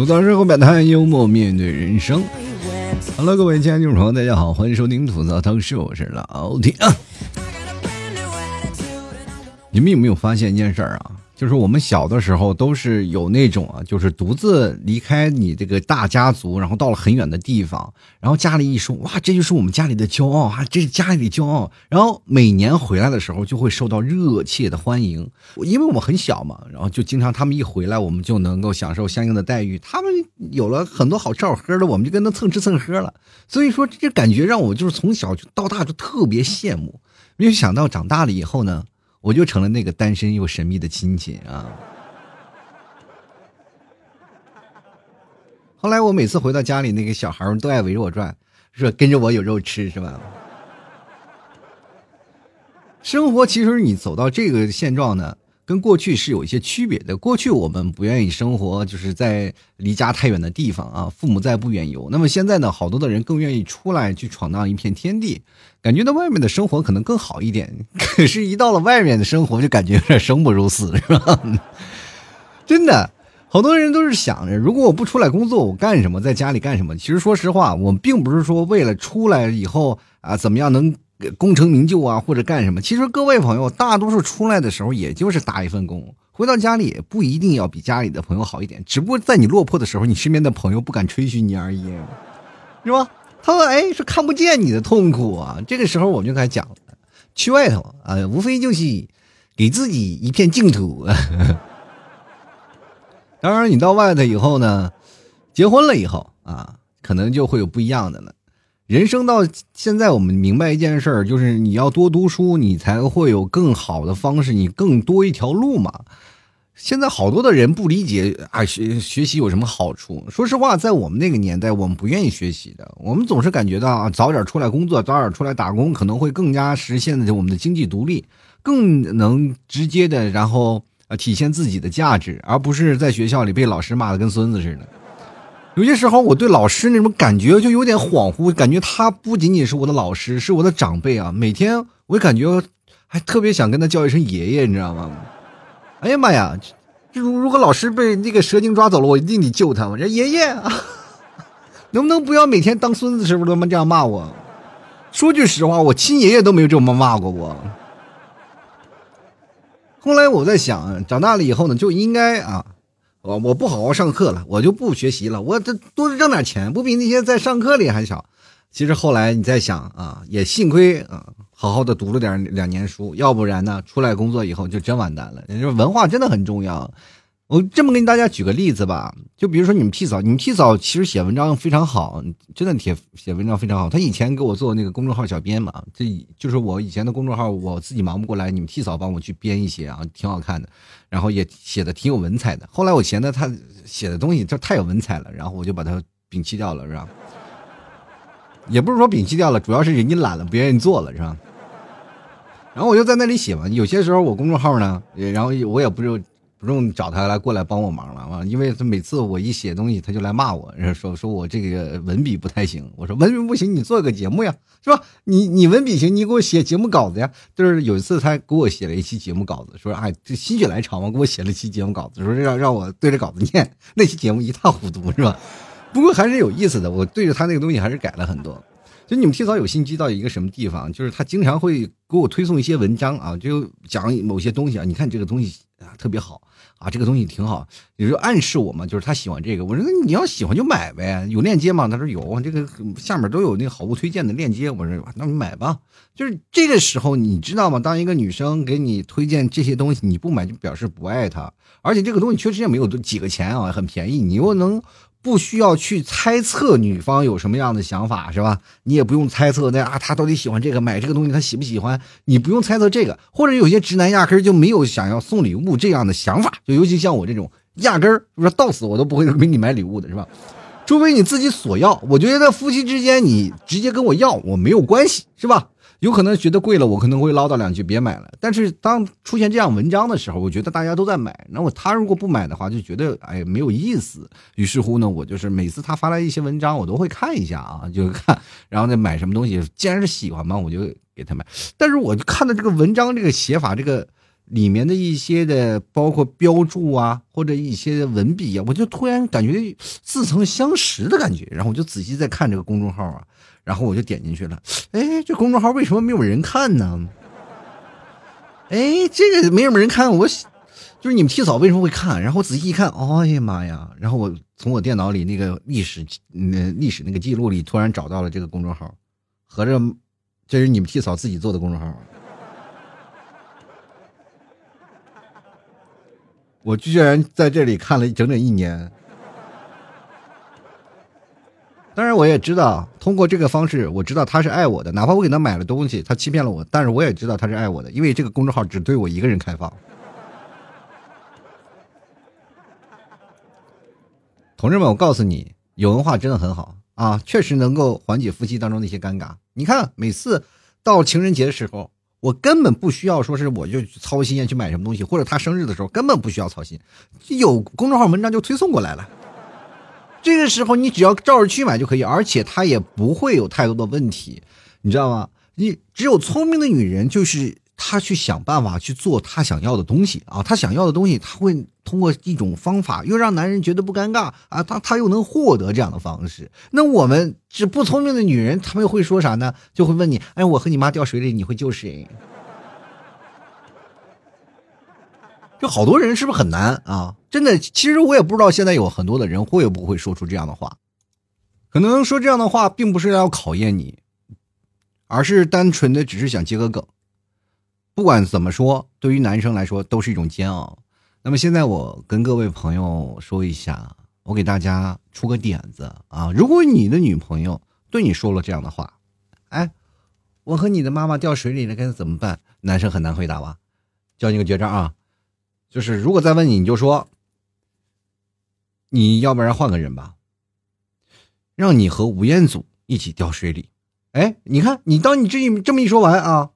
吐槽生活百态，幽默面对人生。Hello，各位亲爱的听众朋友，大家好，欢迎收听吐槽汤秀，我是老铁啊。你们有没有发现一件事儿啊？就是我们小的时候都是有那种啊，就是独自离开你这个大家族，然后到了很远的地方，然后家里一说，哇，这就是我们家里的骄傲啊，这是家里的骄傲。然后每年回来的时候就会受到热切的欢迎，因为我们很小嘛，然后就经常他们一回来，我们就能够享受相应的待遇。他们有了很多好吃好喝的，我们就跟他蹭吃蹭喝了。所以说这感觉让我就是从小到大就特别羡慕。没有想到长大了以后呢。我就成了那个单身又神秘的亲戚啊！后来我每次回到家里，那个小孩儿都爱围着我转，说跟着我有肉吃，是吧？生活其实你走到这个现状呢。跟过去是有一些区别的。过去我们不愿意生活，就是在离家太远的地方啊，父母在不远游。那么现在呢，好多的人更愿意出来去闯荡一片天地，感觉到外面的生活可能更好一点。可是，一到了外面的生活，就感觉有点生不如死，是吧？真的，好多人都是想着，如果我不出来工作，我干什么？在家里干什么？其实，说实话，我并不是说为了出来以后啊，怎么样能。功成名就啊，或者干什么？其实各位朋友，大多数出来的时候，也就是打一份工，回到家里也不一定要比家里的朋友好一点。只不过在你落魄的时候，你身边的朋友不敢吹嘘你而已，是吧？他说：“哎，是看不见你的痛苦啊。”这个时候我们就开始讲了，去外头啊，无非就是给自己一片净土。当然，你到外头以后呢，结婚了以后啊，可能就会有不一样的了。人生到现在，我们明白一件事，就是你要多读书，你才会有更好的方式，你更多一条路嘛。现在好多的人不理解啊，学学习有什么好处？说实话，在我们那个年代，我们不愿意学习的。我们总是感觉到啊，早点出来工作，早点出来打工，可能会更加实现的我们的经济独立，更能直接的，然后呃体现自己的价值，而不是在学校里被老师骂的跟孙子似的。有些时候，我对老师那种感觉就有点恍惚，感觉他不仅仅是我的老师，是我的长辈啊。每天我感觉还特别想跟他叫一声爷爷，你知道吗？哎呀妈呀！如如果老师被那个蛇精抓走了，我一定得救他。我说爷爷，能不能不要每天当孙子时候他妈这样骂我？说句实话，我亲爷爷都没有这么骂过我。后来我在想，长大了以后呢，就应该啊。我我不好好上课了，我就不学习了，我这多挣点钱，不比那些在上课里还少。其实后来你再想啊，也幸亏啊，好好的读了点两年书，要不然呢，出来工作以后就真完蛋了。你说文化真的很重要。我这么给大家举个例子吧，就比如说你们 P 嫂，你们 P 嫂其实写文章非常好，真的写写文章非常好。他以前给我做那个公众号小编嘛，这就是我以前的公众号，我自己忙不过来，你们 P 嫂帮我去编一些啊，挺好看的，然后也写的挺有文采的。后来我嫌得他写的东西就太有文采了，然后我就把他摒弃掉了，是吧？也不是说摒弃掉了，主要是人家懒了，不愿意做了，是吧？然后我就在那里写嘛，有些时候我公众号呢，然后我也不用。不用找他来过来帮我忙了啊，因为他每次我一写东西，他就来骂我，然后说说我这个文笔不太行。我说文笔不行，你做个节目呀，是吧？你你文笔行，你给我写节目稿子呀。就是有一次他给我写了一期节目稿子，说哎，这心血来潮嘛，给我写了一期节目稿子，说让让我对着稿子念。那期节目一塌糊涂，是吧？不过还是有意思的，我对着他那个东西还是改了很多。就你们提早有心机到一个什么地方，就是他经常会给我推送一些文章啊，就讲某些东西啊，你看这个东西啊特别好。啊，这个东西挺好，也就暗示我嘛，就是他喜欢这个。我说那你要喜欢就买呗，有链接吗？他说有，这个下面都有那个好物推荐的链接。我说那你买吧。就是这个时候，你知道吗？当一个女生给你推荐这些东西，你不买就表示不爱她，而且这个东西确实也没有几个钱啊，很便宜，你又能。不需要去猜测女方有什么样的想法，是吧？你也不用猜测那啊，他到底喜欢这个，买这个东西他喜不喜欢？你不用猜测这个，或者有些直男压根就没有想要送礼物这样的想法，就尤其像我这种，压根儿说到死我都不会给你买礼物的，是吧？除非你自己索要。我觉得夫妻之间你直接跟我要我没有关系，是吧？有可能觉得贵了，我可能会唠叨两句，别买了。但是当出现这样文章的时候，我觉得大家都在买。那我他如果不买的话，就觉得哎没有意思。于是乎呢，我就是每次他发来一些文章，我都会看一下啊，就看，然后再买什么东西。既然是喜欢嘛，我就给他买。但是我就看到这个文章这个写法，这个里面的一些的包括标注啊，或者一些文笔啊，我就突然感觉似曾相识的感觉，然后我就仔细在看这个公众号啊，然后我就点进去了，哎，这公众号为什么没有人看呢？哎，这个没什么人看，我就是你们替嫂为什么会看？然后仔细一看，哎呀妈呀！然后我从我电脑里那个历史，那历史那个记录里突然找到了这个公众号，合着这是你们替嫂自己做的公众号。我居然在这里看了整整一年。当然，我也知道通过这个方式，我知道他是爱我的。哪怕我给他买了东西，他欺骗了我，但是我也知道他是爱我的，因为这个公众号只对我一个人开放。同志们，我告诉你，有文化真的很好啊，确实能够缓解夫妻当中的一些尴尬。你看，每次到情人节的时候，我根本不需要说是我就操心去买什么东西，或者他生日的时候根本不需要操心，有公众号文章就推送过来了。这个时候你只要照着去买就可以，而且它也不会有太多的问题，你知道吗？你只有聪明的女人，就是她去想办法去做她想要的东西啊，她想要的东西，她会通过一种方法，又让男人觉得不尴尬啊，她她又能获得这样的方式。那我们是不聪明的女人，她们会说啥呢？就会问你，哎，我和你妈掉水里，你会救谁？就好多人是不是很难啊？真的，其实我也不知道现在有很多的人会不会说出这样的话。可能说这样的话，并不是要考验你，而是单纯的只是想接个梗。不管怎么说，对于男生来说都是一种煎熬。那么现在我跟各位朋友说一下，我给大家出个点子啊。如果你的女朋友对你说了这样的话，哎，我和你的妈妈掉水里了，该怎么办？男生很难回答吧？教你个绝招啊！就是如果再问你，你就说，你要不然换个人吧，让你和吴彦祖一起掉水里。哎，你看，你当你这一这么一说完啊，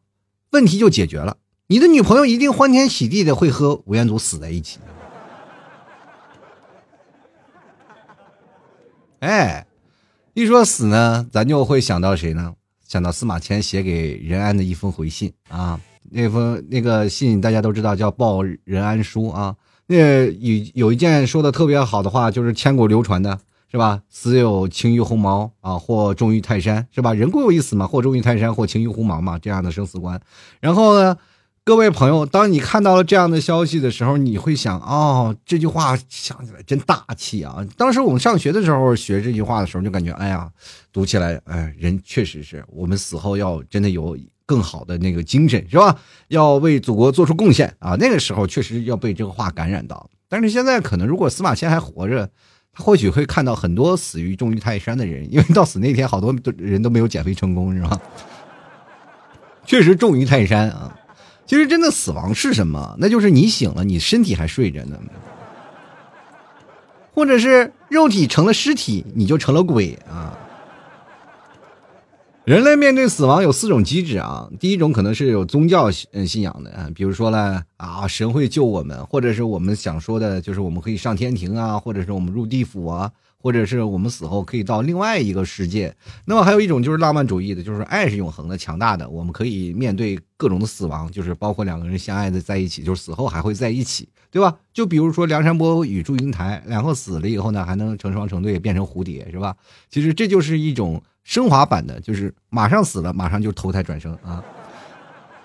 问题就解决了。你的女朋友一定欢天喜地的会和吴彦祖死在一起。哎，一说死呢，咱就会想到谁呢？想到司马迁写给任安的一封回信啊。那封那个信大家都知道叫报任安书啊，那有有一件说的特别好的话，就是千古流传的是吧？死有轻于鸿毛啊，或重于泰山是吧？人固有一死嘛，或重于泰山，或轻于鸿毛嘛，这样的生死观。然后呢，各位朋友，当你看到了这样的消息的时候，你会想哦，这句话想起来真大气啊！当时我们上学的时候学这句话的时候，就感觉哎呀，读起来哎，人确实是我们死后要真的有。更好的那个精神是吧？要为祖国做出贡献啊！那个时候确实要被这个话感染到。但是现在可能，如果司马迁还活着，他或许会看到很多死于重于泰山的人，因为到死那天，好多人都没有减肥成功，是吧？确实重于泰山啊！其实真的死亡是什么？那就是你醒了，你身体还睡着呢，或者是肉体成了尸体，你就成了鬼啊！人类面对死亡有四种机制啊，第一种可能是有宗教信信仰的，比如说呢啊神会救我们，或者是我们想说的就是我们可以上天庭啊，或者是我们入地府啊，或者是我们死后可以到另外一个世界。那么还有一种就是浪漫主义的，就是爱是永恒的、强大的，我们可以面对各种的死亡，就是包括两个人相爱的在一起，就是死后还会在一起，对吧？就比如说梁山伯与祝英台，然后死了以后呢，还能成双成对，变成蝴蝶，是吧？其实这就是一种。升华版的就是马上死了，马上就投胎转生啊。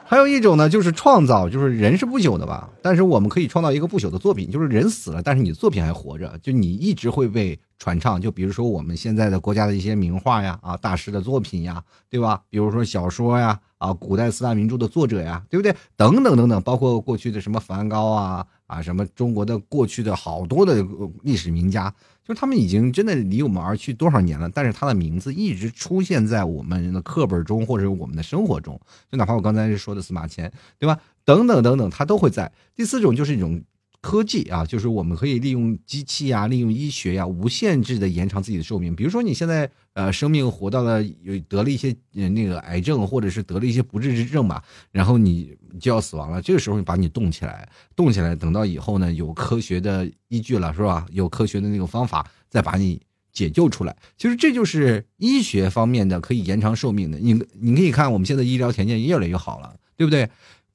还有一种呢，就是创造，就是人是不朽的吧？但是我们可以创造一个不朽的作品，就是人死了，但是你的作品还活着，就你一直会被传唱。就比如说我们现在的国家的一些名画呀，啊，大师的作品呀，对吧？比如说小说呀，啊，古代四大名著的作者呀，对不对？等等等等，包括过去的什么梵高啊，啊，什么中国的过去的好多的历史名家。就是他们已经真的离我们而去多少年了，但是他的名字一直出现在我们的课本中或者我们的生活中，就哪怕我刚才说的司马迁，对吧？等等等等，他都会在。第四种就是一种。科技啊，就是我们可以利用机器呀，利用医学呀，无限制的延长自己的寿命。比如说你现在呃，生命活到了有得了一些那个癌症，或者是得了一些不治之症吧，然后你就要死亡了。这个时候你把你冻起来，冻起来，等到以后呢，有科学的依据了，是吧？有科学的那个方法，再把你解救出来。其实这就是医学方面的可以延长寿命的。你你可以看我们现在医疗条件越来越好了，对不对？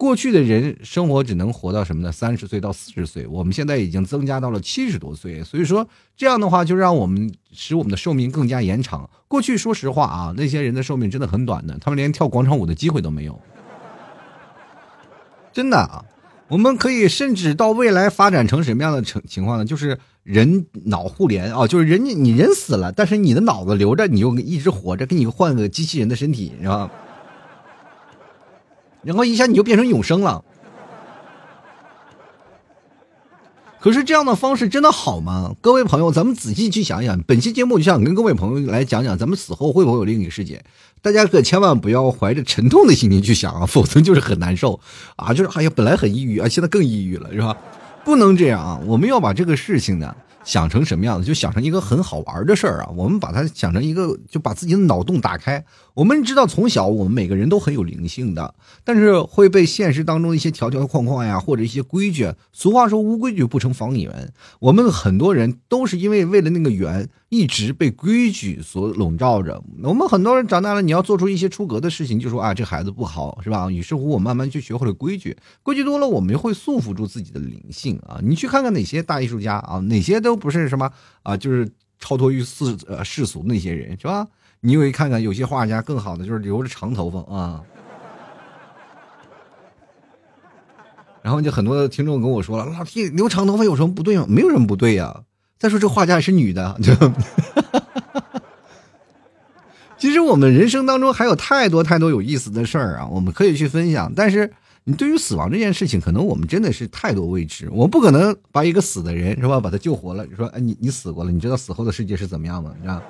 过去的人生活只能活到什么呢？三十岁到四十岁，我们现在已经增加到了七十多岁，所以说这样的话就让我们使我们的寿命更加延长。过去说实话啊，那些人的寿命真的很短的，他们连跳广场舞的机会都没有。真的啊，我们可以甚至到未来发展成什么样的情情况呢？就是人脑互联啊，就是人家你人死了，但是你的脑子留着，你又一直活着，给你换个机器人的身体，是吧？然后一下你就变成永生了。可是这样的方式真的好吗？各位朋友，咱们仔细去想想。本期节目就想跟各位朋友来讲讲，咱们死后会不会有另一个世界？大家可千万不要怀着沉痛的心情去想啊，否则就是很难受啊！就是哎呀，本来很抑郁啊，现在更抑郁了，是吧？不能这样啊！我们要把这个事情呢。想成什么样子，就想成一个很好玩的事儿啊！我们把它想成一个，就把自己的脑洞打开。我们知道，从小我们每个人都很有灵性的，但是会被现实当中一些条条框框呀，或者一些规矩。俗话说，无规矩不成方圆。我们很多人都是因为为了那个圆。一直被规矩所笼罩着。我们很多人长大了，你要做出一些出格的事情，就说啊，这孩子不好，是吧？于是乎，我慢慢就学会了规矩。规矩多了，我们会束缚住自己的灵性啊！你去看看哪些大艺术家啊，哪些都不是什么啊，就是超脱于世呃世俗那些人，是吧？你会看看有些画家更好的，就是留着长头发啊。然后就很多的听众跟我说了，老 T 留长头发有什么不对吗？没有什么不对呀。再说这画家也是女的，就 其实我们人生当中还有太多太多有意思的事儿啊，我们可以去分享。但是你对于死亡这件事情，可能我们真的是太多未知，我不可能把一个死的人是吧，把他救活了。你说，哎，你你死过了，你知道死后的世界是怎么样吗？你知道？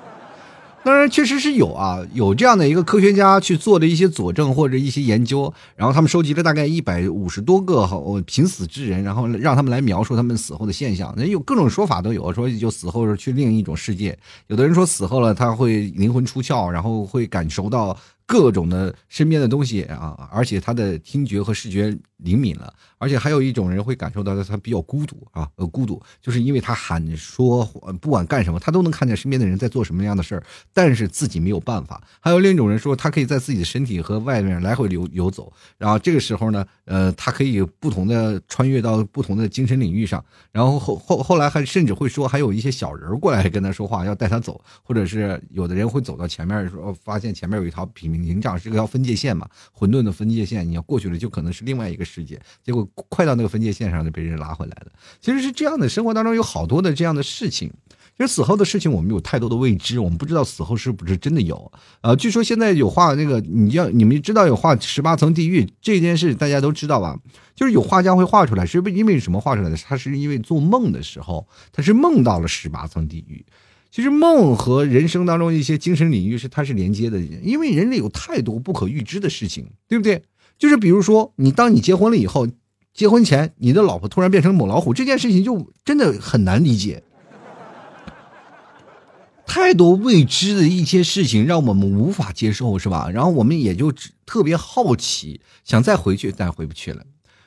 当然，确实是有啊，有这样的一个科学家去做的一些佐证或者一些研究，然后他们收集了大概一百五十多个濒死之人，然后让他们来描述他们死后的现象。那有各种说法都有，说就死后是去另一种世界，有的人说死后了他会灵魂出窍，然后会感受到。各种的身边的东西啊，而且他的听觉和视觉灵敏了，而且还有一种人会感受到他比较孤独啊，呃，孤独，就是因为他喊说不管干什么，他都能看见身边的人在做什么样的事儿，但是自己没有办法。还有另一种人说，他可以在自己的身体和外面来回游游走，然后这个时候呢，呃，他可以不同的穿越到不同的精神领域上，然后后后后来还甚至会说，还有一些小人过来跟他说话，要带他走，或者是有的人会走到前面说，发现前面有一条。屏障是个条分界线嘛，混沌的分界线，你要过去了就可能是另外一个世界，结果快到那个分界线上就被人拉回来了。其实是这样的，生活当中有好多的这样的事情，其实死后的事情我们有太多的未知，我们不知道死后是不是真的有。呃，据说现在有画那个，你要你们知道有画十八层地狱这件事，大家都知道吧？就是有画家会画出来，是不因为什么画出来的？他是因为做梦的时候，他是梦到了十八层地狱。其实梦和人生当中一些精神领域是它是连接的，因为人类有太多不可预知的事情，对不对？就是比如说，你当你结婚了以后，结婚前你的老婆突然变成母老虎，这件事情就真的很难理解。太多未知的一些事情让我们无法接受，是吧？然后我们也就特别好奇，想再回去，但回不去了。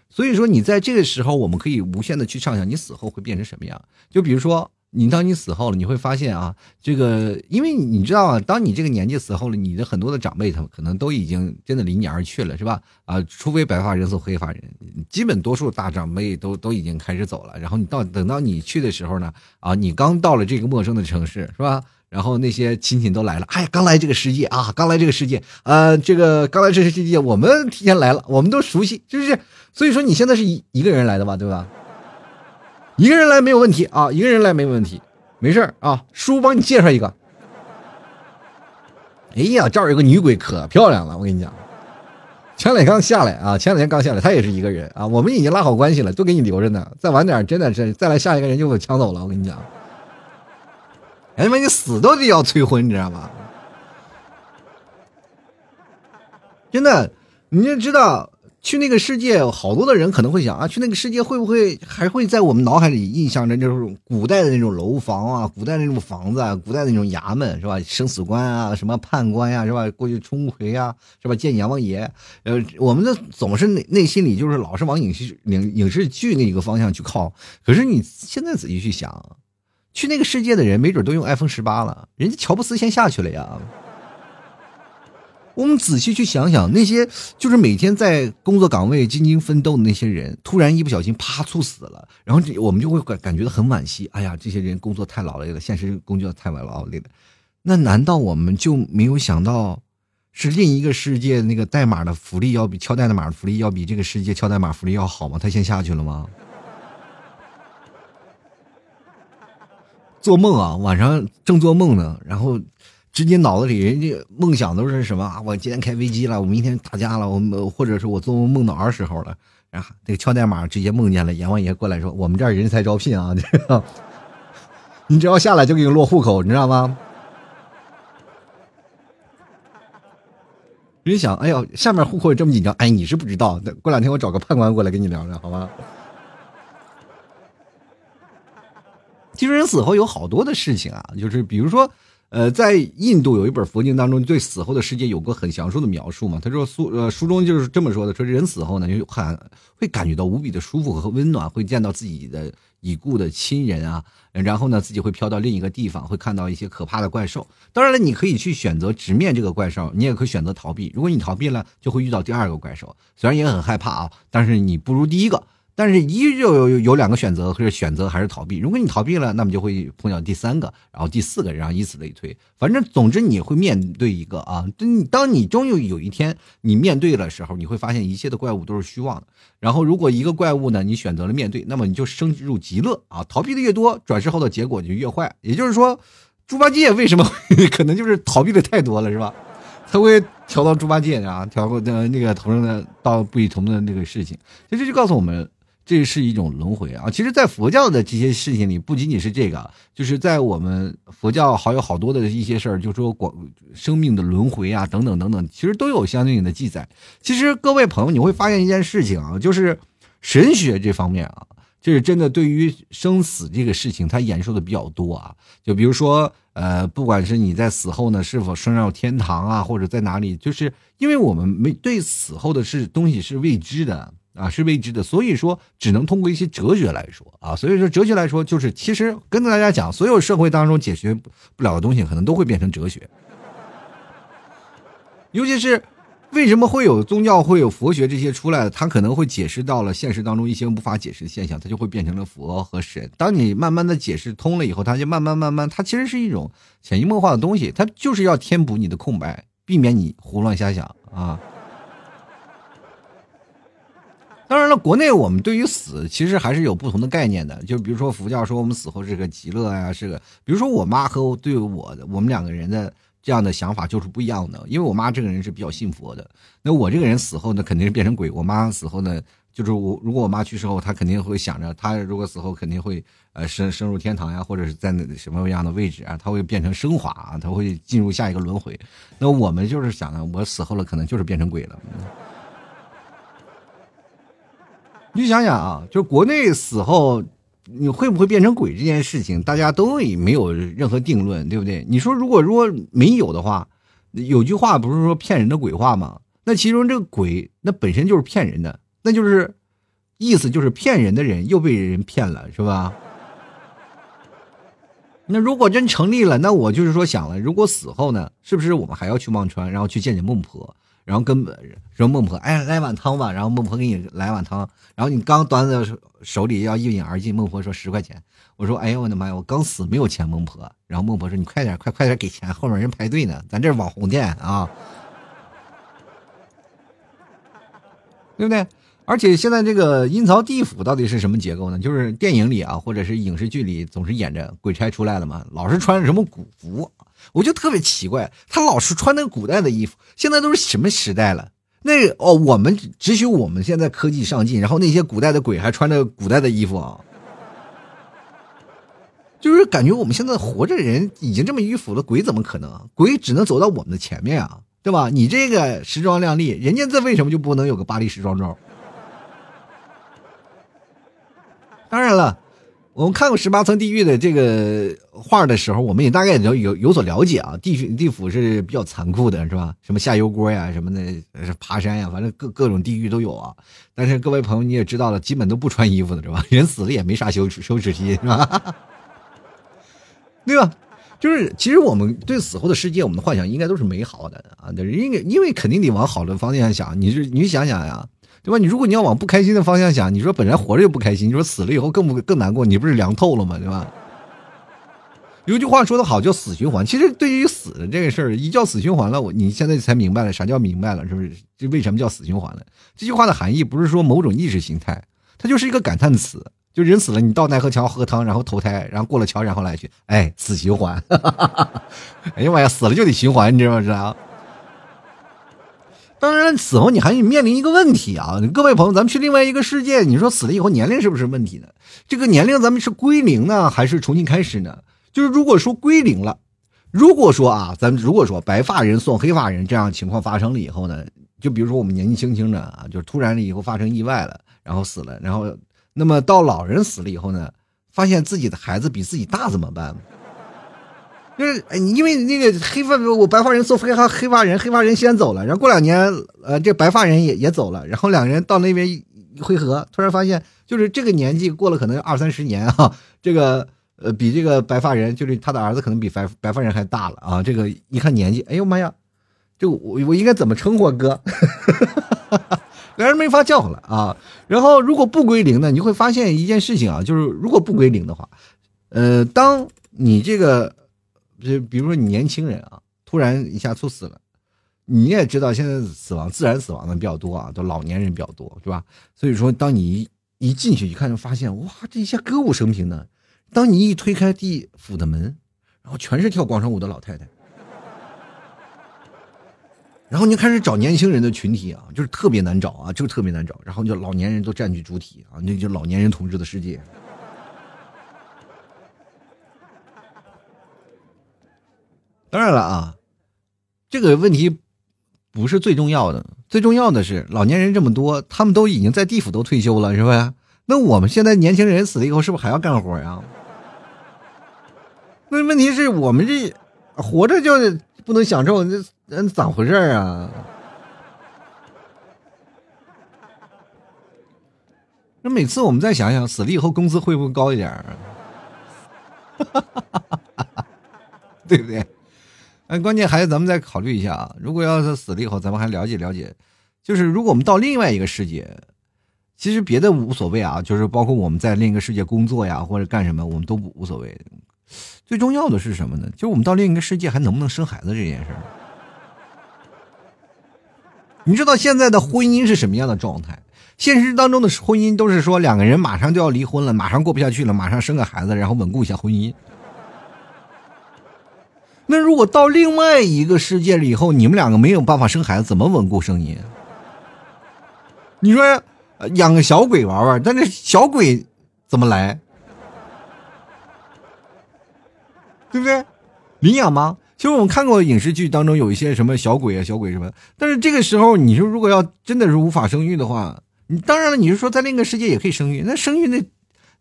所以说，你在这个时候，我们可以无限的去畅想你死后会变成什么样。就比如说。你当你死后了，你会发现啊，这个，因为你知道啊，当你这个年纪死后了，你的很多的长辈他们可能都已经真的离你而去了，是吧？啊，除非白发人送黑发人，基本多数大长辈都都已经开始走了。然后你到等到你去的时候呢，啊，你刚到了这个陌生的城市，是吧？然后那些亲戚都来了，哎，刚来这个世界啊，刚来这个世界，呃，这个刚来这个世界，我们提前来了，我们都熟悉，是不是？所以说你现在是一一个人来的吧，对吧？一个人来没有问题啊，一个人来没有问题，没事啊，叔帮你介绍一个。哎呀，这儿有个女鬼可漂亮了，我跟你讲，前两天刚下来啊，前两天刚下来，她也是一个人啊，我们已经拉好关系了，都给你留着呢，再晚点真的是再来下一个人就给我抢走了，我跟你讲。哎他妈，你死都得要催婚，你知道吗？真的，你就知道。去那个世界，好多的人可能会想啊，去那个世界会不会还会在我们脑海里印象着那种古代的那种楼房啊，古代那种房子啊，古代那种衙门是吧？生死官啊，什么判官呀是吧？过去冲回啊是吧？见阎王爷，呃，我们的总是内内心里就是老是往影视影影视剧那个方向去靠。可是你现在仔细去想，去那个世界的人没准都用 iPhone 十八了，人家乔布斯先下去了呀。我们仔细去想想，那些就是每天在工作岗位兢兢奋斗的那些人，突然一不小心啪猝死了，然后这我们就会感感觉到很惋惜。哎呀，这些人工作太劳累了，现实工作太劳累了。那难道我们就没有想到，是另一个世界那个代码的福利要比敲代码的福利要比这个世界敲代码福利要好吗？他先下去了吗？做梦啊，晚上正做梦呢，然后。直接脑子里人家梦想都是什么啊？我今天开飞机了，我明天打架了，我或者是我做梦梦到儿时候了，然后这个敲代码直接梦见了阎王爷过来说：“我们这儿人才招聘啊，你只要下来就给你落户口，你知道吗？”人想，哎呦，下面户口这么紧张，哎，你是不知道，过两天我找个判官过来跟你聊聊，好吗？其实人死后有好多的事情啊，就是比如说。呃，在印度有一本佛经当中，对死后的世界有个很详述的描述嘛。他说书呃书中就是这么说的：说人死后呢，就很会感觉到无比的舒服和温暖，会见到自己的已故的亲人啊，然后呢，自己会飘到另一个地方，会看到一些可怕的怪兽。当然了，你可以去选择直面这个怪兽，你也可以选择逃避。如果你逃避了，就会遇到第二个怪兽，虽然也很害怕啊，但是你不如第一个。但是，一就有有两个选择，或者选择还是逃避。如果你逃避了，那么就会碰到第三个，然后第四个，然后以此类推。反正，总之你会面对一个啊。当你终于有一天你面对的时候，你会发现一切的怪物都是虚妄的。然后，如果一个怪物呢，你选择了面对，那么你就升入极乐啊。逃避的越多，转世后的结果就越坏。也就是说，猪八戒为什么 可能就是逃避的太多了，是吧？他会调到猪八戒啊，调过那那个头上的到不同的那个事情。其实就告诉我们。这是一种轮回啊！其实，在佛教的这些事情里，不仅仅是这个，就是在我们佛教还有好多的一些事儿，就说广生命的轮回啊，等等等等，其实都有相对应的记载。其实，各位朋友，你会发现一件事情啊，就是神学这方面啊，就是真的对于生死这个事情，它演述的比较多啊。就比如说，呃，不管是你在死后呢，是否升上天堂啊，或者在哪里，就是因为我们没对死后的是东西是未知的。啊，是未知的，所以说只能通过一些哲学来说啊，所以说哲学来说，就是其实跟大家讲，所有社会当中解决不了的东西，可能都会变成哲学。尤其是为什么会有宗教、会有佛学这些出来的，它可能会解释到了现实当中一些无法解释的现象，它就会变成了佛和神。当你慢慢的解释通了以后，它就慢慢慢慢，它其实是一种潜移默化的东西，它就是要填补你的空白，避免你胡乱瞎想啊。当然了，国内我们对于死其实还是有不同的概念的。就比如说佛教说我们死后是个极乐呀，是个。比如说我妈和对我的我们两个人的这样的想法就是不一样的。因为我妈这个人是比较信佛的，那我这个人死后呢肯定是变成鬼。我妈死后呢，就是我如果我妈去世后，她肯定会想着，她如果死后肯定会呃升升入天堂呀，或者是在那什么样的位置啊，她会变成升华啊，她会进入下一个轮回。那我们就是想呢，我死后了可能就是变成鬼了。你想想啊，就国内死后你会不会变成鬼这件事情，大家都也没有任何定论，对不对？你说如果如果没有的话，有句话不是说骗人的鬼话吗？那其中这个鬼那本身就是骗人的，那就是意思就是骗人的人又被人骗了，是吧？那如果真成立了，那我就是说想了，如果死后呢，是不是我们还要去忘川，然后去见见孟婆？然后跟说孟婆，哎，来碗汤吧。然后孟婆给你来碗汤，然后你刚端在手里要一饮而尽。孟婆说十块钱。我说，哎呦我的妈呀，我刚死没有钱。孟婆，然后孟婆说，你快点，快快点给钱，后面人排队呢。咱这是网红店啊，对不对？而且现在这个阴曹地府到底是什么结构呢？就是电影里啊，或者是影视剧里总是演着鬼差出来了嘛，老是穿什么古服。我就特别奇怪，他老是穿那个古代的衣服。现在都是什么时代了？那哦，我们只许我们现在科技上进，然后那些古代的鬼还穿着古代的衣服啊，就是感觉我们现在活着人已经这么迂腐了，鬼怎么可能？鬼只能走到我们的前面啊，对吧？你这个时装靓丽，人家这为什么就不能有个巴黎时装周？当然了。我们看过十八层地狱的这个画的时候，我们也大概有有有所了解啊。地地府是比较残酷的，是吧？什么下油锅呀，什么的，爬山呀，反正各各种地狱都有啊。但是各位朋友你也知道了，基本都不穿衣服的是吧？人死了也没啥羞羞耻心是吧？对吧？就是其实我们对死后的世界，我们的幻想应该都是美好的啊，因为因为肯定得往好的方向想。你是你想想呀，对吧？你如果你要往不开心的方向想，你说本来活着就不开心，你说死了以后更不更难过，你不是凉透了吗？对吧？有句话说的好，叫死循环。其实对于死的这个事儿，一叫死循环了，我你现在才明白了啥叫明白了，是不是？这为什么叫死循环了？这句话的含义不是说某种意识形态，它就是一个感叹词。就人死了，你到奈何桥喝汤，然后投胎，然后过了桥，然后来去，哎，死循环。哎呀妈呀，死了就得循环，你知道吗？知道。当然，死后你还面临一个问题啊，各位朋友，咱们去另外一个世界，你说死了以后年龄是不是问题呢？这个年龄咱们是归零呢，还是重新开始呢？就是如果说归零了，如果说啊，咱们如果说白发人送黑发人这样情况发生了以后呢，就比如说我们年纪轻轻的啊，就突然了以后发生意外了，然后死了，然后。那么到老人死了以后呢，发现自己的孩子比自己大怎么办？就是因为那个黑发我白发人送黑发黑发人，黑发人先走了，然后过两年，呃，这白发人也也走了，然后两个人到那边一汇合，突然发现就是这个年纪过了可能二三十年啊，这个呃比这个白发人就是他的儿子可能比白白发人还大了啊，这个一看年纪，哎呦妈呀，这我我应该怎么称呼哥？两人没法叫了啊！然后如果不归零呢？你会发现一件事情啊，就是如果不归零的话，呃，当你这个，就比如说你年轻人啊，突然一下猝死了，你也知道现在死亡自然死亡的比较多啊，都老年人比较多，是吧？所以说，当你一一进去一看，就发现哇，这一下歌舞升平呢。当你一推开地府的门，然后全是跳广场舞的老太太。然后你开始找年轻人的群体啊，就是特别难找啊，就是特别难找。然后就老年人都占据主体啊，那就老年人统治的世界。当然了啊，这个问题不是最重要的，最重要的是老年人这么多，他们都已经在地府都退休了，是吧？那我们现在年轻人死了以后，是不是还要干活呀？那问题是我们这活着就不能享受这。那咋回事啊？那每次我们再想想，死了以后工资会不会高一点儿？对不对？哎，关键还是咱们再考虑一下啊。如果要是死了以后，咱们还了解了解，就是如果我们到另外一个世界，其实别的无所谓啊，就是包括我们在另一个世界工作呀，或者干什么，我们都不无所谓。最重要的是什么呢？就我们到另一个世界还能不能生孩子这件事儿。你知道现在的婚姻是什么样的状态？现实当中的婚姻都是说两个人马上就要离婚了，马上过不下去了，马上生个孩子，然后稳固一下婚姻。那如果到另外一个世界了以后，你们两个没有办法生孩子，怎么稳固婚姻？你说养个小鬼玩玩，但这小鬼怎么来？对不对？领养吗？其实我们看过影视剧当中有一些什么小鬼啊、小鬼什么，但是这个时候你说如果要真的是无法生育的话，你当然了，你是说在另一个世界也可以生育，那生育那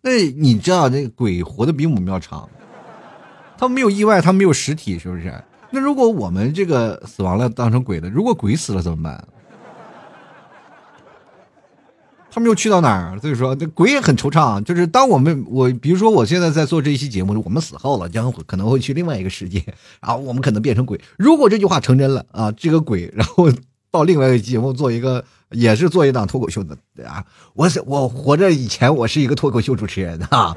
那你知道那鬼活的比我们要长，他没有意外，他没有实体，是不是？那如果我们这个死亡了当成鬼了，如果鬼死了怎么办？他们又去到哪儿？所以说，这鬼也很惆怅。就是当我们我，比如说我现在在做这一期节目，我们死后了，将可能会去另外一个世界，然后我们可能变成鬼。如果这句话成真了啊，这个鬼然后到另外一个节目做一个，也是做一档脱口秀的啊。我我活着以前我是一个脱口秀主持人啊，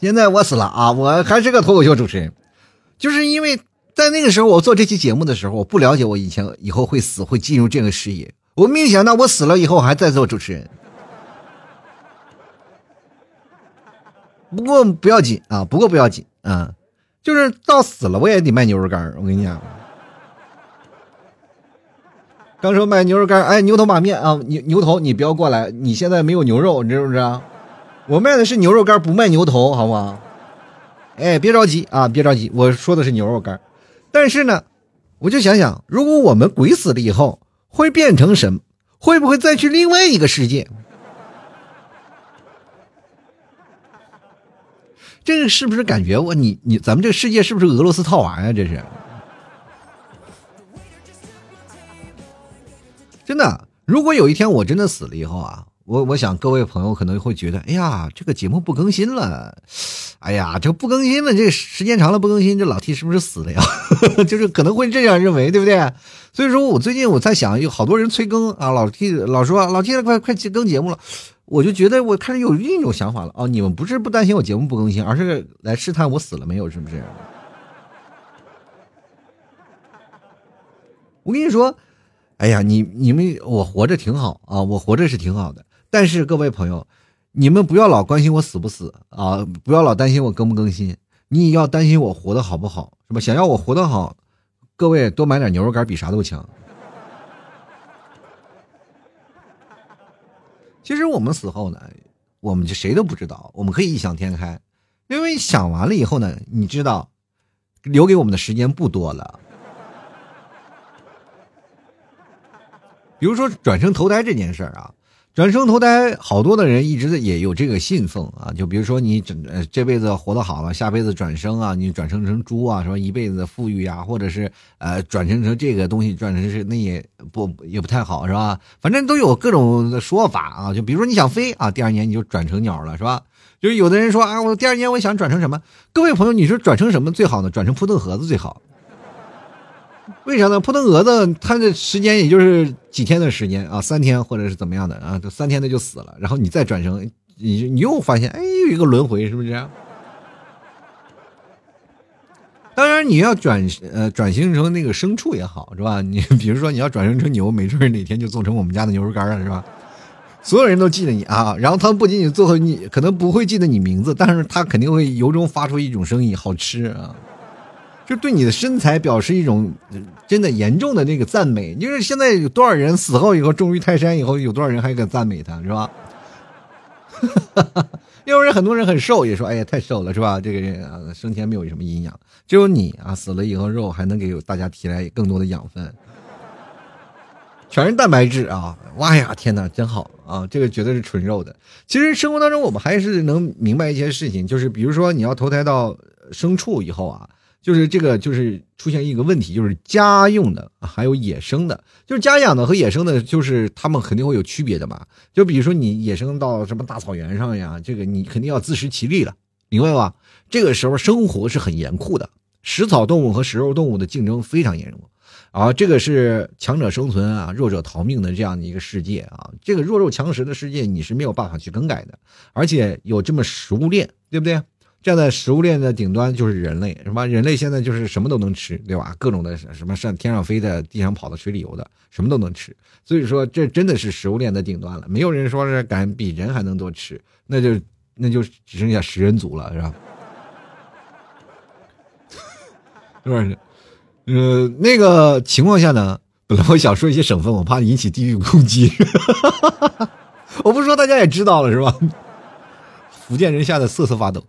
现在我死了啊，我还是个脱口秀主持人，就是因为在那个时候我做这期节目的时候，我不了解我以前以后会死会进入这个视野。我没想到我死了以后还在做主持人，不过不要紧啊，不过不要紧啊，就是到死了我也得卖牛肉干我跟你讲，刚说卖牛肉干哎，牛头马面啊，牛牛头你不要过来，你现在没有牛肉，你知不知道？我卖的是牛肉干不卖牛头，好吗？哎，别着急啊，别着急，我说的是牛肉干但是呢，我就想想，如果我们鬼死了以后。会变成什么？会不会再去另外一个世界？这个是不是感觉我你你咱们这个世界是不是俄罗斯套娃呀？这是真的。如果有一天我真的死了以后啊，我我想各位朋友可能会觉得，哎呀，这个节目不更新了，哎呀，这不更新了，这时间长了不更新，这老 T 是不是死了呀？就是可能会这样认为，对不对？所以说我最近我在想，有好多人催更啊，老 T 老说老 T 快快去更节目了，我就觉得我开始有另一种想法了哦，你们不是不担心我节目不更新，而是来试探我死了没有，是不是？我跟你说，哎呀，你你们我活着挺好啊，我活着是挺好的，但是各位朋友。你们不要老关心我死不死啊！不要老担心我更不更新，你也要担心我活得好不好，是吧？想要我活得好，各位多买点牛肉干比啥都强。其实我们死后呢，我们就谁都不知道，我们可以异想天开，因为想完了以后呢，你知道，留给我们的时间不多了。比如说转生投胎这件事儿啊。转生投胎，好多的人一直也有这个信奉啊，就比如说你这这辈子活得好了，下辈子转生啊，你转生成猪啊，什么一辈子富裕啊，或者是呃转生成这个东西，转成是那也不也不太好，是吧？反正都有各种的说法啊，就比如说你想飞啊，第二年你就转成鸟了，是吧？就是有的人说啊，我第二年我想转成什么？各位朋友，你说转成什么最好呢？转成扑腾盒子最好。为啥呢？扑腾蛾子它的时间也就是几天的时间啊，三天或者是怎么样的啊，就三天的就死了，然后你再转生，你你又发现哎，又一个轮回，是不是？当然你要转呃转型成那个牲畜也好，是吧？你比如说你要转生成牛，没准哪天就做成我们家的牛肉干了，是吧？所有人都记得你啊，然后他们不仅仅做你，可能不会记得你名字，但是他肯定会由衷发出一种声音，好吃啊。就对你的身材表示一种真的严重的那个赞美。就是现在有多少人死后以后重于泰山以后，有多少人还敢赞美他，是吧？要不然很多人很瘦，也说哎呀太瘦了，是吧？这个人啊生前没有什么营养，只有你啊死了以后肉还能给大家提来更多的养分，全是蛋白质啊！哇呀天哪，真好啊！这个绝对是纯肉的。其实生活当中我们还是能明白一些事情，就是比如说你要投胎到牲畜以后啊。就是这个，就是出现一个问题，就是家用的还有野生的，就是家养的和野生的，就是他们肯定会有区别的嘛。就比如说你野生到什么大草原上呀，这个你肯定要自食其力了，明白吧？这个时候生活是很严酷的，食草动物和食肉动物的竞争非常严重，啊，这个是强者生存啊，弱者逃命的这样的一个世界啊，这个弱肉强食的世界你是没有办法去更改的，而且有这么食物链，对不对？站在食物链的顶端就是人类，什么人类现在就是什么都能吃，对吧？各种的什么上天上飞的、地上跑的、水里游的，什么都能吃。所以说，这真的是食物链的顶端了。没有人说是敢比人还能多吃，那就那就只剩下食人族了，是吧？是不是？呃，那个情况下呢，本来我想说一些省份，我怕引起地域攻击。我不说，大家也知道了，是吧？福建人吓得瑟瑟发抖，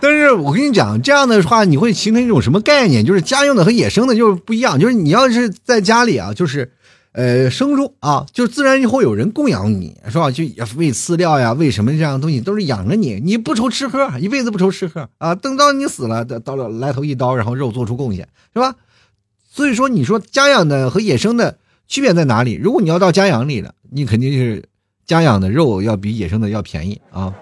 但是我跟你讲，这样的话你会形成一种什么概念？就是家用的和野生的就是不一样。就是你要是在家里啊，就是呃生猪啊，就自然会有人供养你，是吧？就喂饲料呀，喂什么这样的东西都是养着你，你不愁吃喝，一辈子不愁吃喝啊。等到你死了，到了来头一刀，然后肉做出贡献，是吧？所以说，你说家养的和野生的区别在哪里？如果你要到家养里了，你肯定是家养的肉要比野生的要便宜啊。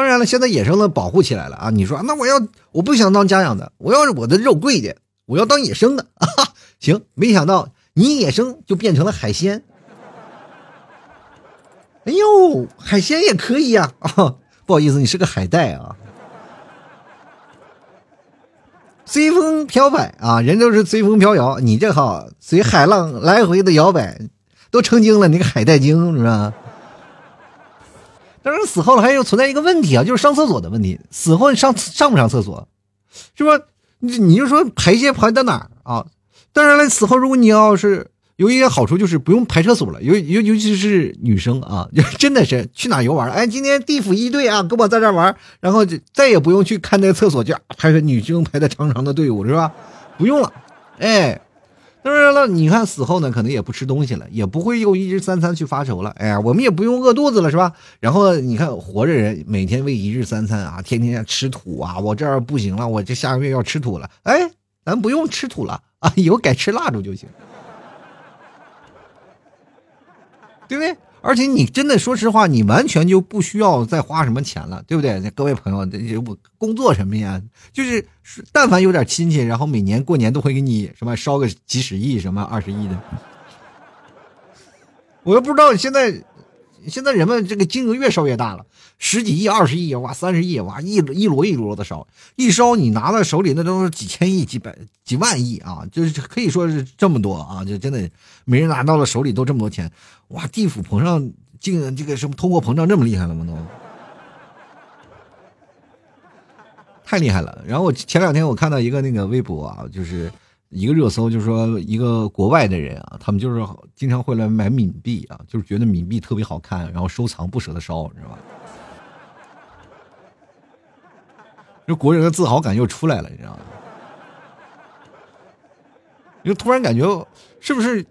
当然了，现在野生的保护起来了啊！你说那我要我不想当家养的，我要是我的肉贵一点，我要当野生的啊！行，没想到你野生就变成了海鲜。哎呦，海鲜也可以呀！啊，不好意思，你是个海带啊。随风飘摆啊，人都是随风飘摇，你这好随海浪来回的摇摆，都成精了，你个海带精是吧？当然，死后了还有存在一个问题啊，就是上厕所的问题。死后你上上不上厕所，是吧？你你就说排泄排到哪儿啊？当然了，死后如果你要是有一点好处，就是不用排厕所了，尤尤尤其是女生啊，就真的是去哪游玩？哎，今天地府一队啊，跟我在这玩，然后就再也不用去看那个厕所，就排个女生排的长长的队伍，是吧？不用了，哎。当然了，你看死后呢，可能也不吃东西了，也不会用一日三餐去发愁了。哎呀，我们也不用饿肚子了，是吧？然后你看活着人每天喂一日三餐啊，天天吃土啊，我这儿不行了，我这下个月要吃土了。哎，咱不用吃土了啊，以后改吃蜡烛就行，对不对？而且你真的说实话，你完全就不需要再花什么钱了，对不对？各位朋友，这我工作什么呀？就是但凡有点亲戚，然后每年过年都会给你什么烧个几十亿、什么二十亿的。我又不知道现在。现在人们这个金额越烧越大了，十几亿、二十亿，哇，三十亿，哇，一一摞一摞的烧，一烧你拿在手里那都是几千亿、几百、几万亿啊，就是可以说是这么多啊，就真的每人拿到了手里都这么多钱，哇，地府膨胀，竟这个什么通货膨胀这么厉害了吗？都太厉害了。然后我前两天我看到一个那个微博啊，就是。一个热搜就是说，一个国外的人啊，他们就是经常会来买冥币啊，就是觉得冥币特别好看，然后收藏不舍得烧，知道吧？这国人的自豪感又出来了，你知道吗？就突然感觉是不是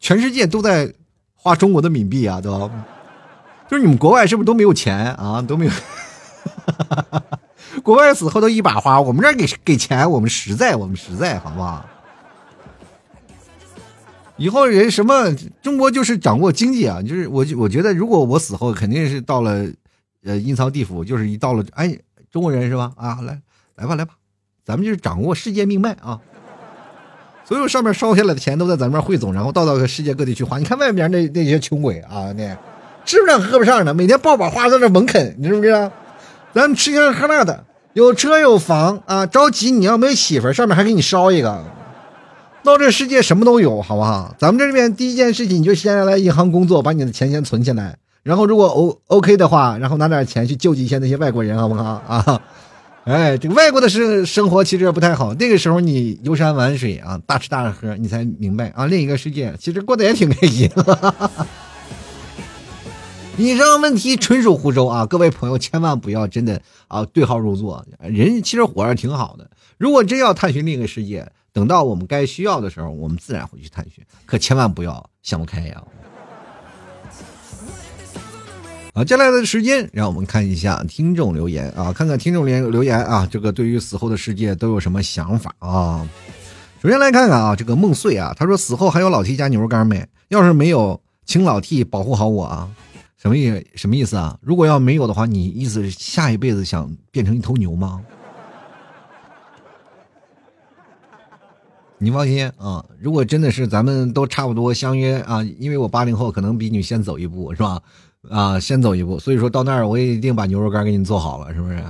全世界都在花中国的冥币啊？都就是你们国外是不是都没有钱啊？都没有。国外死后都一把花，我们这儿给给钱，我们实在，我们实在，好不好？以后人什么中国就是掌握经济啊，就是我我觉得如果我死后肯定是到了呃阴曹地府，就是一到了哎中国人是吧啊来来吧来吧，咱们就是掌握世界命脉啊，所有上面烧下来的钱都在咱们这汇总，然后到到世界各地去花。你看外面那那些穷鬼啊，那吃不上喝不上的，每天抱把花在那猛啃，你知不知道？咱们吃香喝辣的，有车有房啊，着急你要没媳妇上面还给你烧一个。到这世界什么都有，好不好？咱们这边第一件事情，你就先来银行工作，把你的钱先存起来。然后如果 O O K 的话，然后拿点钱去救济一下那些外国人，好不好啊？哎，这个外国的生生活其实也不太好。那个时候你游山玩水啊，大吃大喝，你才明白啊，另一个世界其实过得也挺开心。以上问题纯属胡诌啊，各位朋友千万不要真的啊对号入座。人其实活着挺好的，如果真要探寻另一个世界。等到我们该需要的时候，我们自然会去探寻，可千万不要想不开呀！啊，接下来的时间，让我们看一下听众留言啊，看看听众留留言啊，这个对于死后的世界都有什么想法啊？首先来看看啊，这个梦碎啊，他说死后还有老 T 家牛肉干没？要是没有，请老 T 保护好我啊！什么意思什么意思啊？如果要没有的话，你意思是下一辈子想变成一头牛吗？你放心啊，如果真的是咱们都差不多相约啊，因为我八零后可能比你先走一步，是吧？啊，先走一步，所以说到那儿我也一定把牛肉干给你做好了，是不是？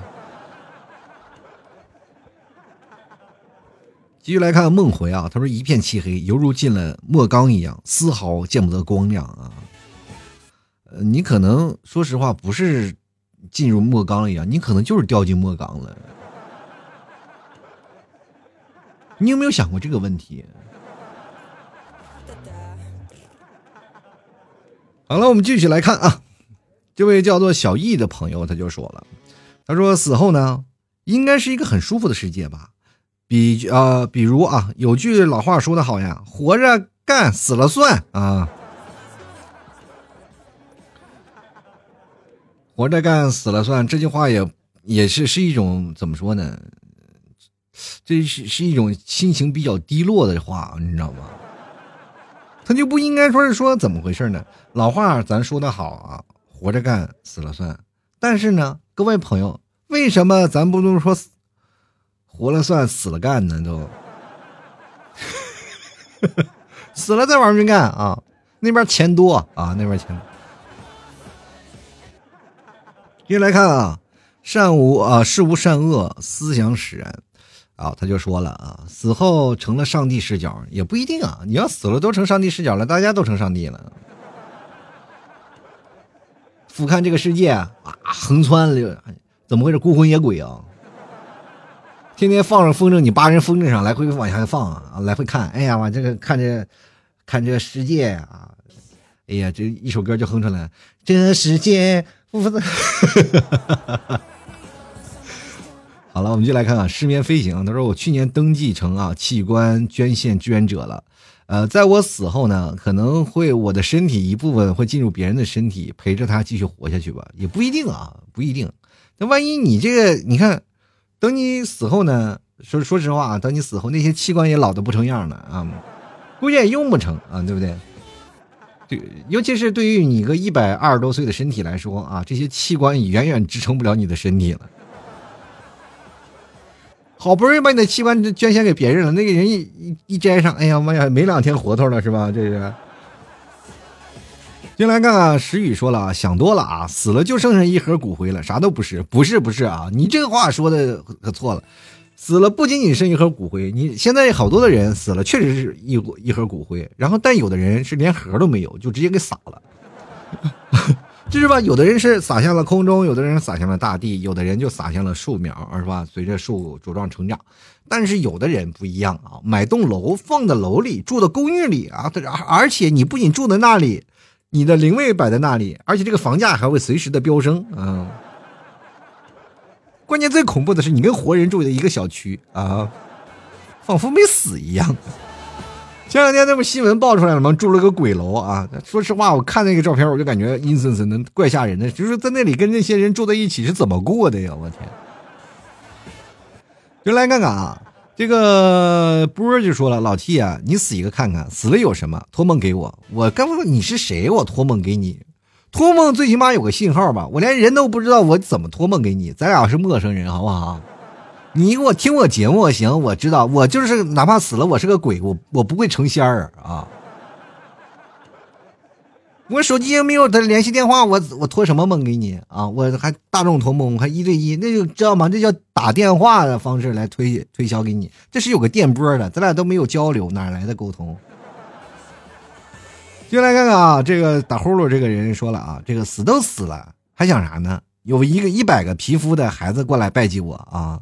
继续来看梦回啊，他说一片漆黑，犹如进了墨缸一样，丝毫见不得光亮啊。呃，你可能说实话不是进入墨缸一样，你可能就是掉进墨缸了。你有没有想过这个问题？好了，我们继续来看啊，这位叫做小易的朋友他就说了，他说死后呢，应该是一个很舒服的世界吧？比啊，比如啊，有句老话说的好呀，活着干，死了算啊，活着干，死了算，这句话也也是是一种怎么说呢？这是是一种心情比较低落的话，你知道吗？他就不应该说是说怎么回事呢？老话咱说的好啊，活着干，死了算。但是呢，各位朋友，为什么咱不能说死活了算，死了干呢？都 死了再往上干啊？那边钱多啊，那边钱。接来看啊，善无啊，事无善恶，思想使然。啊，他就说了啊，死后成了上帝视角也不一定啊。你要死了都成上帝视角了，大家都成上帝了，俯瞰这个世界啊，横穿了，怎么回事？孤魂野鬼啊，天天放着风筝，你扒人风筝上来回往下放啊，来回看。哎呀，我这个看着看这世界啊，哎呀，这一首歌就哼出来，这世界不分。好了，我们就来看看失眠飞行。他说：“我去年登记成啊器官捐献志愿者了，呃，在我死后呢，可能会我的身体一部分会进入别人的身体，陪着他继续活下去吧，也不一定啊，不一定。那万一你这个，你看，等你死后呢，说说实话啊，等你死后那些器官也老的不成样了啊，估计也用不成啊，对不对？对，尤其是对于你个一百二十多岁的身体来说啊，这些器官远远支撑不了你的身体了。好不容易把你的器官捐献给别人了，那个人一一一摘上，哎呀妈呀，没两天活头了是吧？这是。进来看看，石宇说了啊，想多了啊，死了就剩下一盒骨灰了，啥都不是，不是不是啊，你这个话说的可错了，死了不仅仅剩一盒骨灰，你现在好多的人死了确实是一一盒骨灰，然后但有的人是连盒都没有，就直接给撒了。就是吧？有的人是撒向了空中，有的人撒向了大地，有的人就撒向了树苗，是吧？随着树茁壮成长。但是有的人不一样啊，买栋楼放在楼里，住的公寓里啊，而而且你不仅住在那里，你的灵位摆在那里，而且这个房价还会随时的飙升啊。关键最恐怖的是，你跟活人住在一个小区啊，仿佛没死一样。前两天那不新闻爆出来了吗？住了个鬼楼啊！说实话，我看那个照片，我就感觉阴森森的，怪吓人的。就是在那里跟那些人住在一起是怎么过的呀？我天！就来看看啊，这个波就说了：“老 T 啊，你死一个看看，死了有什么？托梦给我。我刚说你是谁？我托梦给你，托梦最起码有个信号吧？我连人都不知道，我怎么托梦给你？咱俩是陌生人，好不好？”你给我听我节目行，我知道，我就是哪怕死了，我是个鬼，我我不会成仙儿啊。我手机也没有的联系电话，我我托什么梦给你啊？我还大众托梦，还一对一，那就知道吗？这叫打电话的方式来推推销给你，这是有个电波的，咱俩都没有交流，哪来的沟通？进来看看啊，这个打呼噜这个人说了啊，这个死都死了，还想啥呢？有一个一百个皮肤的孩子过来拜祭我啊。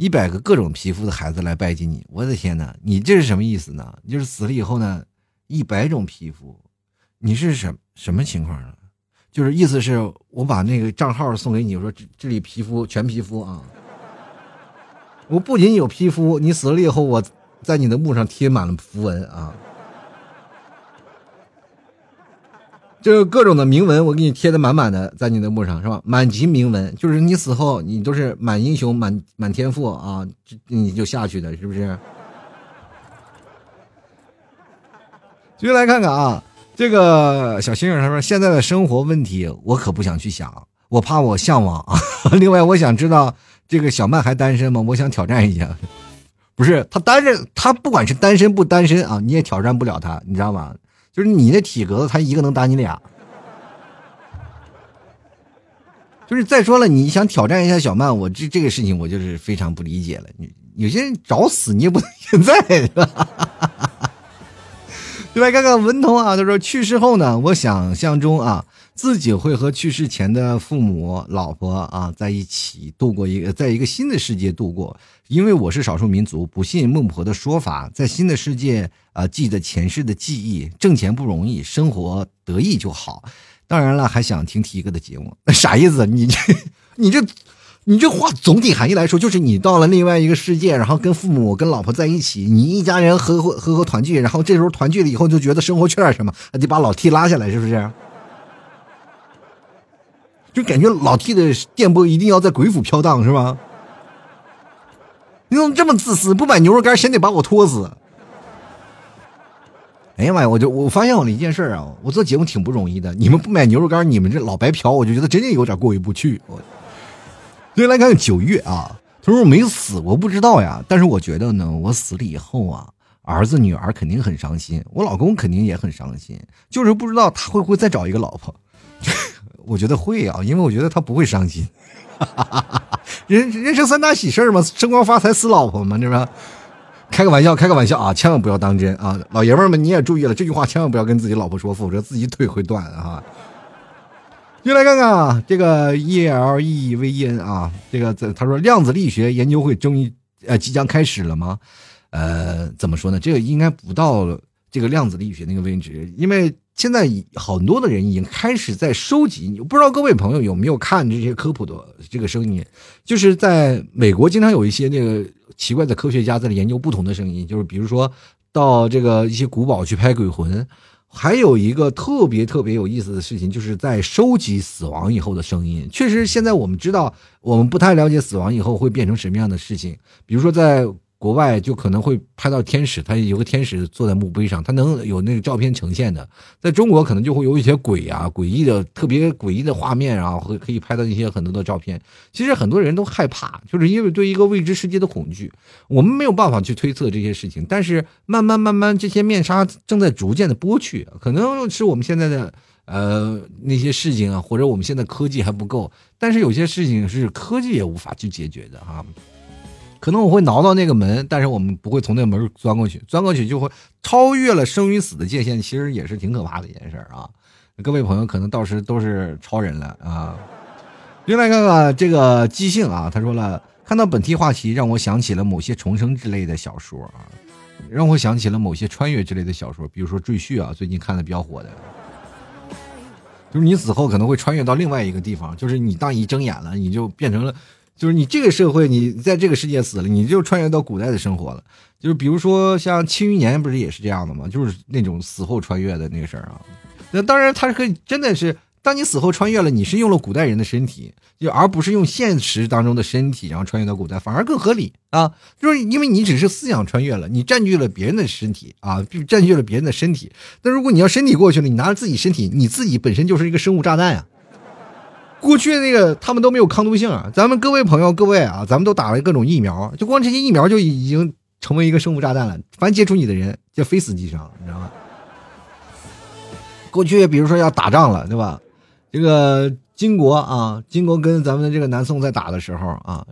一百个各种皮肤的孩子来拜祭你，我的天哪！你这是什么意思呢？就是死了以后呢，一百种皮肤，你是什什么情况呢？就是意思是我把那个账号送给你，我说这里皮肤全皮肤啊，我不仅有皮肤，你死了以后，我在你的墓上贴满了符文啊。就是各种的铭文，我给你贴的满满的，在你的墓上是吧？满级铭文，就是你死后，你都是满英雄、满满天赋啊，你就下去的，是不是？继续来看看啊，这个小星星他说：“现在的生活问题，我可不想去想，我怕我向往啊。另外，我想知道这个小曼还单身吗？我想挑战一下。不是他单身，他不管是单身不单身啊，你也挑战不了他，你知道吗？”就是你的体格子，他一个能打你俩。就是再说了，你想挑战一下小曼，我这这个事情我就是非常不理解了。你有些人找死你也不能现在，是吧？另外看看文通啊，他说去世后呢，我想象中啊。自己会和去世前的父母、老婆啊在一起度过一个，在一个新的世界度过。因为我是少数民族，不信孟婆的说法，在新的世界啊，记得前世的记忆。挣钱不容易，生活得意就好。当然了，还想听提哥的节目，那 啥意思？你这、你这、你这话总体含义来说，就是你到了另外一个世界，然后跟父母、跟老婆在一起，你一家人和和和和团聚，然后这时候团聚了以后，就觉得生活缺点什么，得把老 T 拉下来，是不是？就感觉老 T 的电波一定要在鬼府飘荡，是吧？你怎么这么自私？不买牛肉干，先得把我拖死！哎呀妈呀！我就我发现我了一件事啊，我做节目挺不容易的。你们不买牛肉干，你们这老白嫖，我就觉得真的有点过意不去。所以来看看九月啊，他说我没死，我不知道呀。但是我觉得呢，我死了以后啊，儿子女儿肯定很伤心，我老公肯定也很伤心，就是不知道他会不会再找一个老婆。我觉得会啊，因为我觉得他不会伤心。人人生三大喜事嘛，升官发财死老婆嘛，是吧？开个玩笑，开个玩笑啊，千万不要当真啊！老爷们们你也注意了，这句话千万不要跟自己老婆说，否则自己腿会断啊！就来看看啊，这个 E L E V E N 啊，这个在他说量子力学研究会终于呃即将开始了吗？呃，怎么说呢？这个应该不到这个量子力学那个位置，因为。现在很多的人已经开始在收集，不知道各位朋友有没有看这些科普的这个声音？就是在美国，经常有一些那个奇怪的科学家在研究不同的声音，就是比如说到这个一些古堡去拍鬼魂，还有一个特别特别有意思的事情，就是在收集死亡以后的声音。确实，现在我们知道，我们不太了解死亡以后会变成什么样的事情，比如说在。国外就可能会拍到天使，他有个天使坐在墓碑上，他能有那个照片呈现的。在中国可能就会有一些鬼啊、诡异的、特别诡异的画面啊，会可以拍到一些很多的照片。其实很多人都害怕，就是因为对一个未知世界的恐惧。我们没有办法去推测这些事情，但是慢慢慢慢，这些面纱正在逐渐的剥去，可能是我们现在的呃那些事情啊，或者我们现在科技还不够，但是有些事情是科技也无法去解决的哈。可能我会挠到那个门，但是我们不会从那个门钻过去，钻过去就会超越了生与死的界限，其实也是挺可怕的一件事啊！各位朋友可能到时都是超人了啊！另外看看这个即兴啊，他说了，看到本题话题让我想起了某些重生之类的小说啊，让我想起了某些穿越之类的小说，比如说《赘婿》啊，最近看的比较火的，就是你死后可能会穿越到另外一个地方，就是你当一睁眼了，你就变成了。就是你这个社会，你在这个世界死了，你就穿越到古代的生活了。就是比如说像《庆余年》，不是也是这样的吗？就是那种死后穿越的那个事儿啊。那当然，它可以真的是，当你死后穿越了，你是用了古代人的身体，就而不是用现实当中的身体，然后穿越到古代，反而更合理啊。就是因为你只是思想穿越了，你占据了别人的身体啊，占据了别人的身体。那如果你要身体过去了，你拿着自己身体，你自己本身就是一个生物炸弹啊。过去那个他们都没有抗毒性啊，咱们各位朋友各位啊，咱们都打了各种疫苗，就光这些疫苗就已经成为一个生物炸弹了，凡接触你的人就非死即伤，你知道吗？过去比如说要打仗了，对吧？这个金国啊，金国跟咱们的这个南宋在打的时候啊，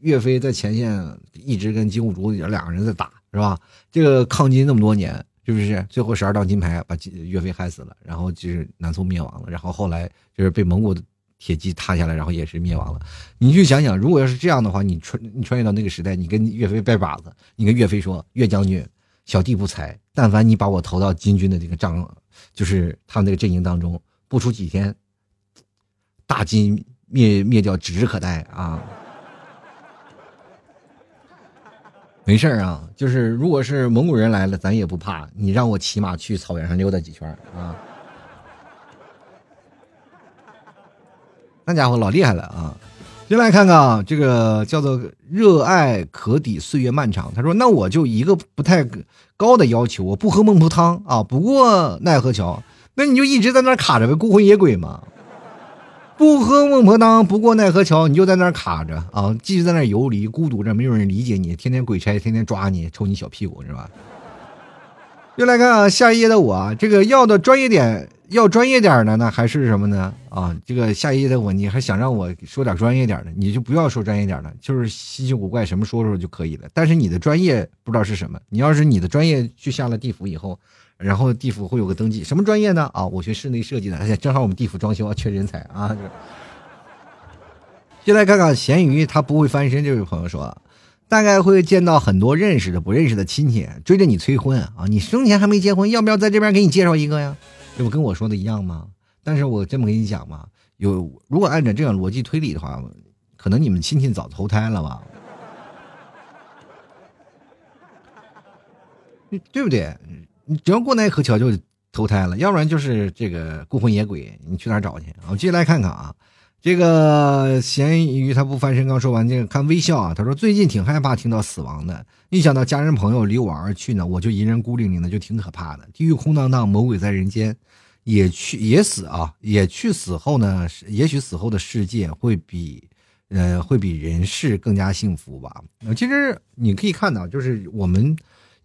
岳飞在前线一直跟金兀术两个人在打，是吧？这个抗金那么多年，是不是？最后十二道金牌把岳飞害死了，然后就是南宋灭亡了，然后后来就是被蒙古。铁骑塌下来，然后也是灭亡了。你去想想，如果要是这样的话，你穿你穿越到那个时代，你跟岳飞拜把子，你跟岳飞说：“岳将军，小弟不才，但凡你把我投到金军的这个帐，就是他们那个阵营当中，不出几天，大金灭灭掉指日可待啊！”没事啊，就是如果是蒙古人来了，咱也不怕。你让我骑马去草原上溜达几圈啊！那家伙老厉害了啊！先来看看啊，这个叫做“热爱可抵岁月漫长”。他说：“那我就一个不太高的要求，我不喝孟婆汤啊，不过奈何桥。那你就一直在那卡着呗，孤魂野鬼嘛。不喝孟婆汤，不过奈何桥，你就在那卡着啊，继续在那游离，孤独着，没有人理解你，天天鬼差天天抓你，抽你小屁股是吧？”又来看啊，下一页的我啊，这个要的专业点。要专业点的呢，还是什么呢？啊，这个下一页的我，你还想让我说点专业点的，你就不要说专业点的，就是稀奇古怪什么说说就可以了。但是你的专业不知道是什么，你要是你的专业去下了地府以后，然后地府会有个登记，什么专业呢？啊，我学室内设计的，而且正好我们地府装修缺人才啊。就来看看咸鱼，他不会翻身。这位朋友说，大概会见到很多认识的、不认识的亲戚追着你催婚啊，你生前还没结婚，要不要在这边给你介绍一个呀？这不跟我说的一样吗？但是我这么跟你讲嘛，有如果按照这样逻辑推理的话，可能你们亲戚早投胎了吧？对不对？你只要过奈何桥就投胎了，要不然就是这个孤魂野鬼，你去哪找去？我接下来看看啊，这个咸鱼他不翻身，刚说完这个看微笑啊，他说最近挺害怕听到死亡的。一想到家人朋友离我而去呢，我就一人孤零零的，就挺可怕的。地狱空荡荡，魔鬼在人间，也去也死啊，也去死后呢，也许死后的世界会比，呃，会比人世更加幸福吧。其实你可以看到，就是我们，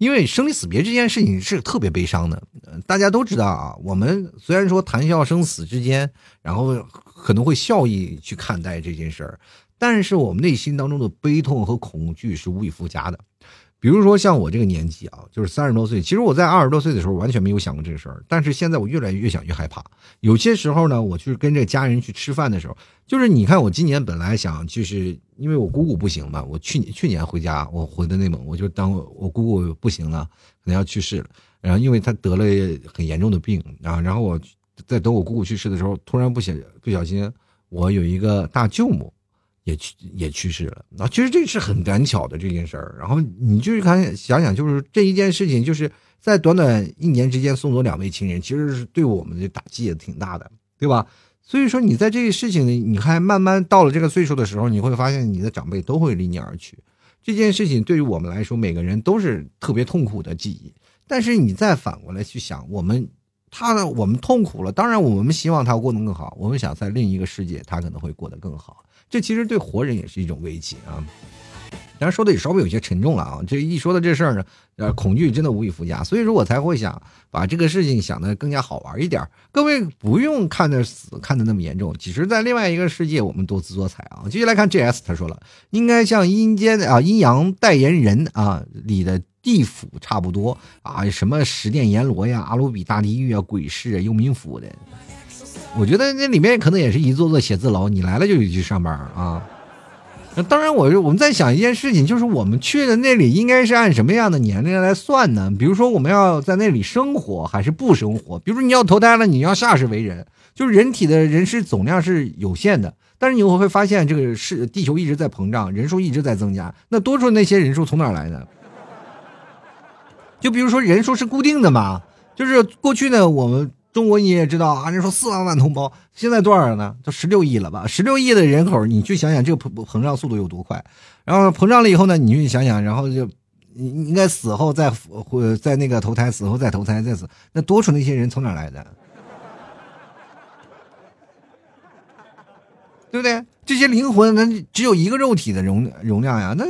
因为生离死别这件事情是特别悲伤的。大家都知道啊，我们虽然说谈笑生死之间，然后可能会笑意去看待这件事儿，但是我们内心当中的悲痛和恐惧是无以复加的。比如说像我这个年纪啊，就是三十多岁。其实我在二十多岁的时候完全没有想过这个事儿，但是现在我越来越想越害怕。有些时候呢，我去跟这家人去吃饭的时候，就是你看我今年本来想就是因为我姑姑不行嘛，我去年去年回家，我回的内蒙，我就当我姑姑不行了，可能要去世了。然后因为她得了很严重的病，然后然后我在等我姑姑去世的时候，突然不小不小心，我有一个大舅母。也去也去世了，那其实这是很赶巧的这件事儿。然后你就是看想想，就是这一件事情，就是在短短一年之间送走两位亲人，其实是对我们的打击也挺大的，对吧？所以说你在这个事情，你还慢慢到了这个岁数的时候，你会发现你的长辈都会离你而去。这件事情对于我们来说，每个人都是特别痛苦的记忆。但是你再反过来去想，我们他呢我们痛苦了，当然我们希望他过得更好，我们想在另一个世界他可能会过得更好。这其实对活人也是一种危机啊。当然说的也稍微有些沉重了啊！这一说到这事儿呢，呃，恐惧真的无以复加，所以说我才会想把这个事情想的更加好玩一点。各位不用看的死看的那么严重，其实，在另外一个世界，我们多姿多彩啊！继续来看 J.S，他说了，应该像阴间啊阴阳代言人啊里的地府差不多啊，什么十殿阎罗呀、阿鲁比大地狱啊、鬼市啊、幽冥府的，我觉得那里面可能也是一座座写字楼，你来了就得去上班啊。那当然，我我们在想一件事情，就是我们去的那里应该是按什么样的年龄来算呢？比如说，我们要在那里生活还是不生活？比如说，你要投胎了，你要下世为人，就是人体的人是总量是有限的，但是你会发现，这个是地球一直在膨胀，人数一直在增加。那多出那些人数从哪来的？就比如说，人数是固定的嘛？就是过去呢，我们。中国你也知道啊，人说四万万同胞，现在多少呢？都十六亿了吧？十六亿的人口，你去想想这个膨膨胀速度有多快。然后膨胀了以后呢，你去想想，然后就你应该死后再或在那个投胎，死后再投胎再死，那多出那些人从哪来的？对不对？这些灵魂，那只有一个肉体的容容量呀。那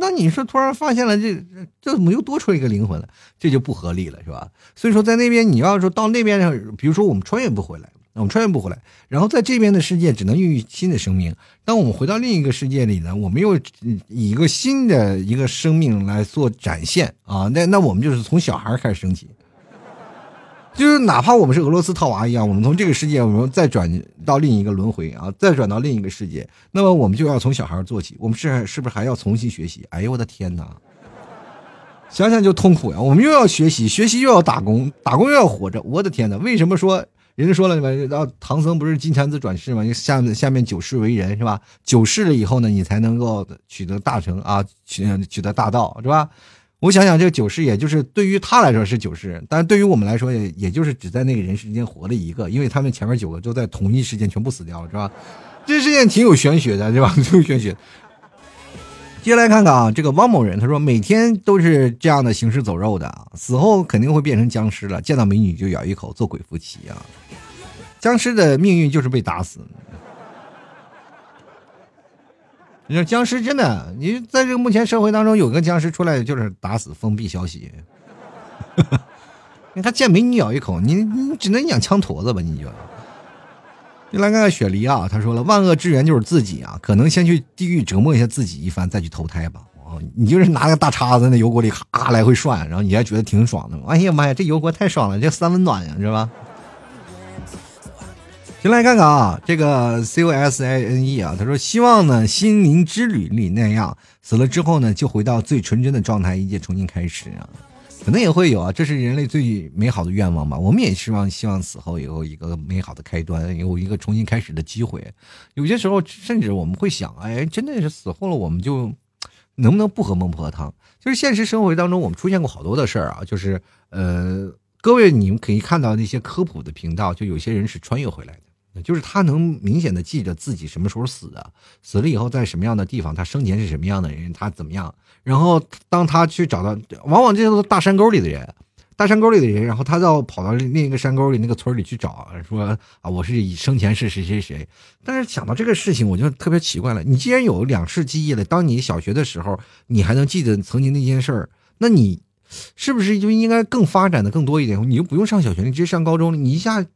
那你说突然发现了这这怎么又多出一个灵魂了？这就不合理了，是吧？所以说在那边你要说到那边上，比如说我们穿越不回来，我们穿越不回来，然后在这边的世界只能孕育新的生命。当我们回到另一个世界里呢，我们又以一个新的一个生命来做展现啊。那那我们就是从小孩开始升级。就是哪怕我们是俄罗斯套娃一样，我们从这个世界，我们再转到另一个轮回啊，再转到另一个世界，那么我们就要从小孩做起，我们是是不是还要重新学习？哎呦我的天哪！想想就痛苦呀！我们又要学习，学习又要打工，打工又要活着，我的天哪！为什么说人家说了嘛？然后唐僧不是金蝉子转世嘛？你下面下面九世为人是吧？九世了以后呢，你才能够取得大成啊，取取得大道是吧？我想想，这个九世也就是对于他来说是九世，但是对于我们来说，也也就是只在那个人世间活了一个，因为他们前面九个都在同一时间全部死掉了，是吧？这事件挺有玄学的，是吧？挺有玄学。接下来看看啊，这个汪某人他说，每天都是这样的行尸走肉的，死后肯定会变成僵尸了，见到美女就咬一口，做鬼夫妻啊！僵尸的命运就是被打死。你说僵尸真的？你在这个目前社会当中，有个僵尸出来就是打死、封闭消息。你看见美女咬一口，你你只能养枪坨子吧？你就。你来看看雪梨啊，他说了，万恶之源就是自己啊，可能先去地狱折磨一下自己一番，再去投胎吧。哦，你就是拿个大叉子在那油锅里咔来回涮，然后你还觉得挺爽的。哎呀妈呀，这油锅太爽了，这三温暖呀，是吧？先来看看啊，这个 C O S I N E 啊，他说希望呢，心灵之旅里那样，死了之后呢，就回到最纯真的状态，一切重新开始啊，可能也会有啊，这是人类最美好的愿望吧。我们也希望希望死后有一个美好的开端，有一个重新开始的机会。有些时候，甚至我们会想，哎，真的是死后了，我们就能不能不喝孟婆汤？就是现实生活当中，我们出现过好多的事儿啊，就是呃，各位你们可以看到那些科普的频道，就有些人是穿越回来的。就是他能明显的记着自己什么时候死的，死了以后在什么样的地方，他生前是什么样的人，他怎么样。然后当他去找到，往往这些大山沟里的人，大山沟里的人，然后他要跑到另一个山沟里那个村里去找，说啊，我是生前是谁谁谁。但是想到这个事情，我就特别奇怪了。你既然有两世记忆了，当你小学的时候，你还能记得曾经那件事儿，那你是不是就应该更发展的更多一点？你就不用上小学，你直接上高中了，你一下。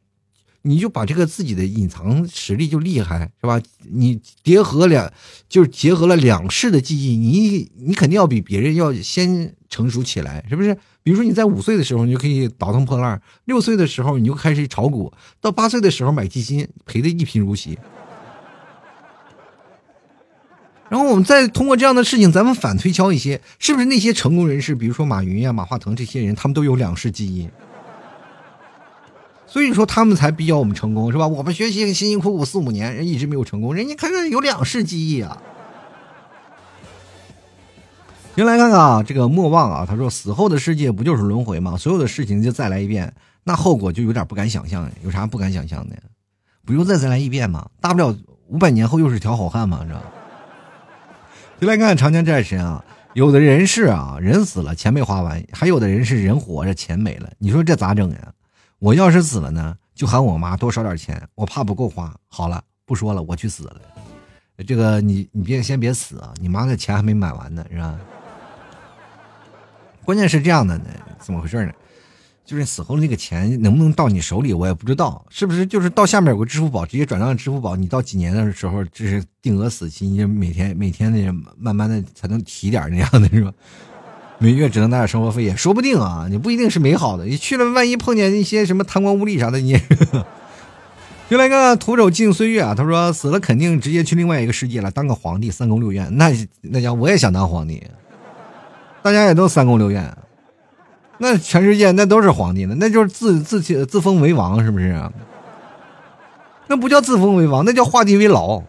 你就把这个自己的隐藏实力就厉害是吧？你结合两，就是结合了两世的记忆，你你肯定要比别人要先成熟起来，是不是？比如说你在五岁的时候，你就可以倒腾破烂；六岁的时候，你就开始炒股；到八岁的时候买基金，赔的一贫如洗。然后我们再通过这样的事情，咱们反推敲一些，是不是那些成功人士，比如说马云呀、马化腾这些人，他们都有两世基因？所以说他们才比较我们成功是吧？我们学习辛辛苦苦四五年，人一直没有成功，人家可是有两世记忆啊。先来看看啊，这个莫忘啊，他说死后的世界不就是轮回吗？所有的事情就再来一遍，那后果就有点不敢想象。有啥不敢想象的？不用再再来一遍吗？大不了五百年后又是条好汉嘛，是吧？就来看看长江战神啊，有的人是啊，人死了钱没花完，还有的人是人活着钱没了，你说这咋整呀？我要是死了呢，就喊我妈多烧点钱，我怕不够花。好了，不说了，我去死了。这个你你别先别死啊，你妈的钱还没买完呢，是吧？关键是这样的呢，怎么回事呢？就是死后那个钱能不能到你手里，我也不知道，是不是？就是到下面有个支付宝，直接转账支付宝，你到几年的时候，这是定额死期，你就每天每天那慢慢的才能提点那样的是吧？每月只能拿点生活费，也 说不定啊，你不一定是美好的，你去了万一碰见一些什么贪官污吏啥的，你。就来个徒手进岁月啊！他说死了肯定直接去另外一个世界了，当个皇帝，三宫六院，那那家我也想当皇帝，大家也都三宫六院。那全世界那都是皇帝呢，那就是自自自封为王，是不是？那不叫自封为王，那叫画地为牢。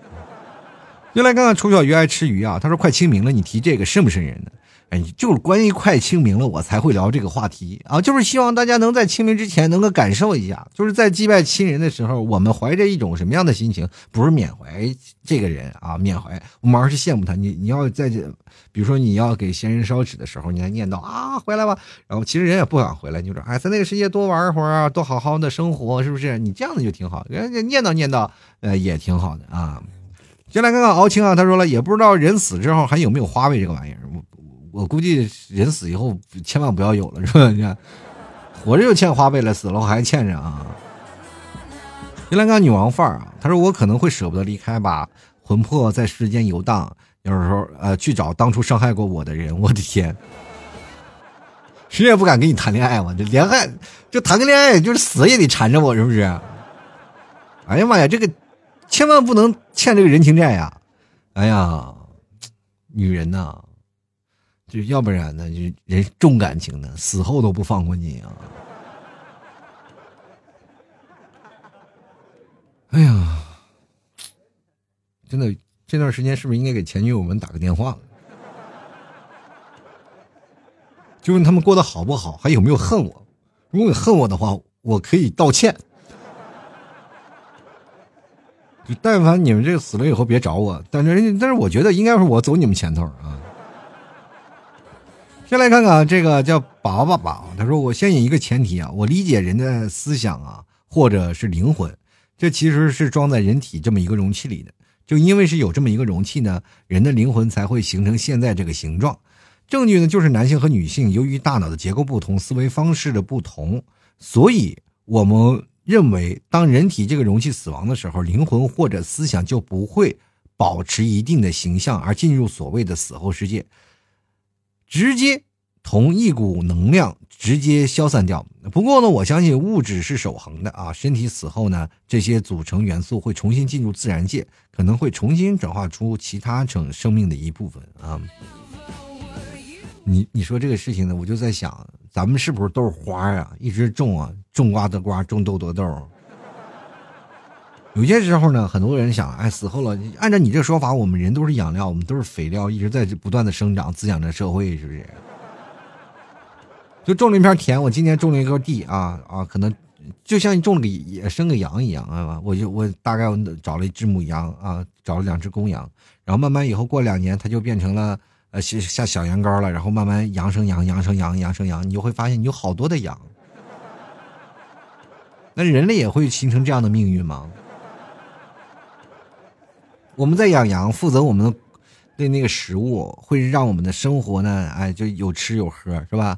就来看看丑小鱼爱吃鱼啊，他说快清明了，你提这个瘆不瘆人呢？哎，就是关于快清明了，我才会聊这个话题啊！就是希望大家能在清明之前能够感受一下，就是在祭拜亲人的时候，我们怀着一种什么样的心情？不是缅怀这个人啊，缅怀我们而是羡慕他。你你要在这，比如说你要给先人烧纸的时候，你还念叨啊回来吧，然后其实人也不想回来，你说哎，在那个世界多玩会儿啊，多好好的生活，是不是？你这样子就挺好，人家念叨念叨，呃，也挺好的啊。先来看看敖青啊，他说了，也不知道人死之后还有没有花呗这个玩意儿。我估计人死以后千万不要有了，是吧？你看，活着就欠花呗了，死了我还欠着啊！原来个女王范儿啊，他说我可能会舍不得离开吧，魂魄在世间游荡，有时候呃去找当初伤害过我的人。我的天，谁也不敢跟你谈恋爱嘛，这恋爱就谈个恋爱，就是死也得缠着我，是不是？哎呀妈呀，这个千万不能欠这个人情债呀！哎呀，女人呐！就要不然呢，就人重感情的，死后都不放过你啊！哎呀，真的，这段时间是不是应该给前女友们打个电话了？就问他们过得好不好，还有没有恨我？如果恨我的话，我可以道歉。就但凡你们这个死了以后别找我，但是但是我觉得应该是我走你们前头啊。先来看看这个叫宝宝宝，他说：“我先引一个前提啊，我理解人的思想啊，或者是灵魂，这其实是装在人体这么一个容器里的。就因为是有这么一个容器呢，人的灵魂才会形成现在这个形状。证据呢，就是男性和女性由于大脑的结构不同，思维方式的不同，所以我们认为，当人体这个容器死亡的时候，灵魂或者思想就不会保持一定的形象，而进入所谓的死后世界。”直接同一股能量直接消散掉。不过呢，我相信物质是守恒的啊。身体死后呢，这些组成元素会重新进入自然界，可能会重新转化出其他成生命的一部分啊。你你说这个事情呢，我就在想，咱们是不是都是花呀？一直种啊，种瓜得瓜，种豆得豆。有些时候呢，很多人想，哎，死后了，按照你这说法，我们人都是养料，我们都是肥料，一直在不断的生长，滋养着社会，是不是？就种了一片田，我今年种了一个地啊啊，可能就像种了个生个羊一样啊，我就我大概我找了一只母羊啊，找了两只公羊，然后慢慢以后过两年，它就变成了呃像小羊羔了，然后慢慢羊生羊，羊生羊，羊生羊，你就会发现你有好多的羊。那人类也会形成这样的命运吗？我们在养羊，负责我们的那个食物，会让我们的生活呢，哎，就有吃有喝，是吧？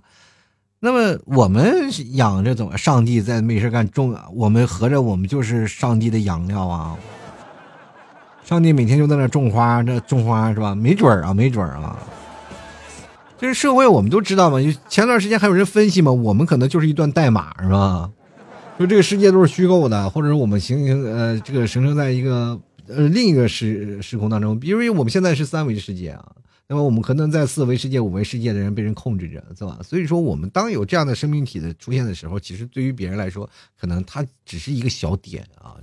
那么我们养着怎么？上帝在没事干种，我们合着我们就是上帝的养料啊！上帝每天就在那种花，那种花是吧？没准儿啊，没准儿啊！就是社会，我们都知道嘛。就前段时间还有人分析嘛，我们可能就是一段代码，是吧？就这个世界都是虚构的，或者是我们形成呃，这个形成在一个。呃，另一个时时空当中，比如我们现在是三维世界啊，那么我们可能在四维世界、五维世界的人被人控制着，是吧？所以说，我们当有这样的生命体的出现的时候，其实对于别人来说，可能它只是一个小点啊。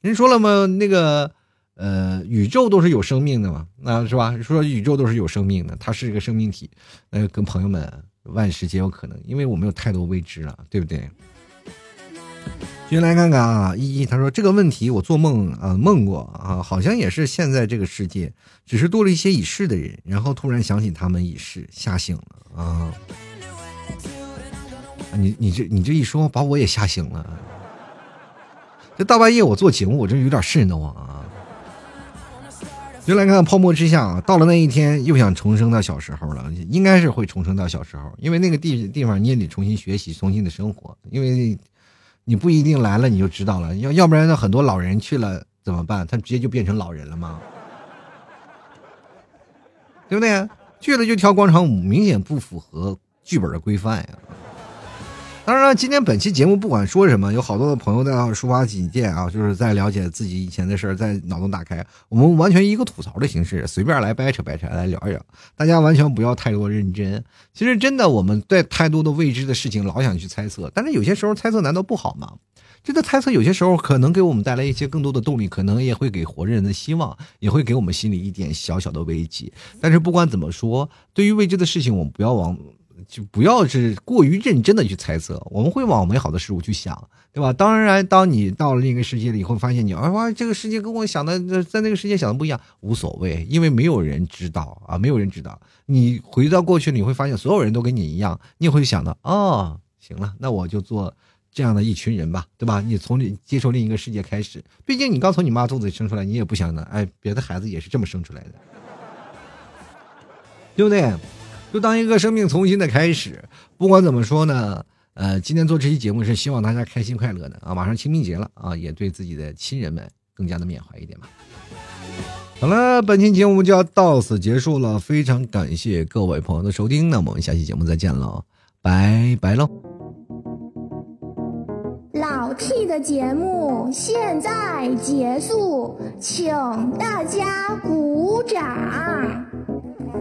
人说了嘛，那个呃，宇宙都是有生命的嘛，那是吧？说宇宙都是有生命的，它是一个生命体，那跟朋友们，万事皆有可能，因为我们有太多未知了，对不对？先来看看啊，依依他说这个问题我做梦啊梦过啊，好像也是现在这个世界，只是多了一些已逝的人，然后突然想起他们已逝，吓醒了啊。你你这你这一说，把我也吓醒了。这大半夜我做节目，我真有点瘆得慌啊。就来看看泡沫之夏，到了那一天又想重生到小时候了，应该是会重生到小时候，因为那个地地方你也得重新学习，重新的生活，因为。你不一定来了你就知道了，要要不然呢？很多老人去了怎么办？他直接就变成老人了吗？对不对？去了就跳广场舞，明显不符合剧本的规范呀。当然了，今天本期节目不管说什么，有好多的朋友在抒发己见啊，就是在了解自己以前的事儿，在脑洞打开。我们完全一个吐槽的形式，随便来掰扯掰扯来聊一聊，大家完全不要太多认真。其实真的，我们对太多的未知的事情老想去猜测，但是有些时候猜测难道不好吗？这个猜测有些时候可能给我们带来一些更多的动力，可能也会给活着人的希望，也会给我们心里一点小小的危机。但是不管怎么说，对于未知的事情，我们不要往。就不要是过于认真的去猜测，我们会往美好的事物去想，对吧？当然，当你到了另一个世界里，会发现你啊，哇，这个世界跟我想的在那个世界想的不一样，无所谓，因为没有人知道啊，没有人知道。你回到过去，你会发现所有人都跟你一样，你也会想到，哦，行了，那我就做这样的一群人吧，对吧？你从接受另一个世界开始，毕竟你刚从你妈肚子里生出来，你也不想呢，哎，别的孩子也是这么生出来的，对不对？就当一个生命重新的开始，不管怎么说呢，呃，今天做这期节目是希望大家开心快乐的啊！马上清明节了啊，也对自己的亲人们更加的缅怀一点吧。好了，本期节目就要到此结束了，非常感谢各位朋友的收听，那我们下期节目再见喽，拜拜喽！老 T 的节目现在结束，请大家鼓掌。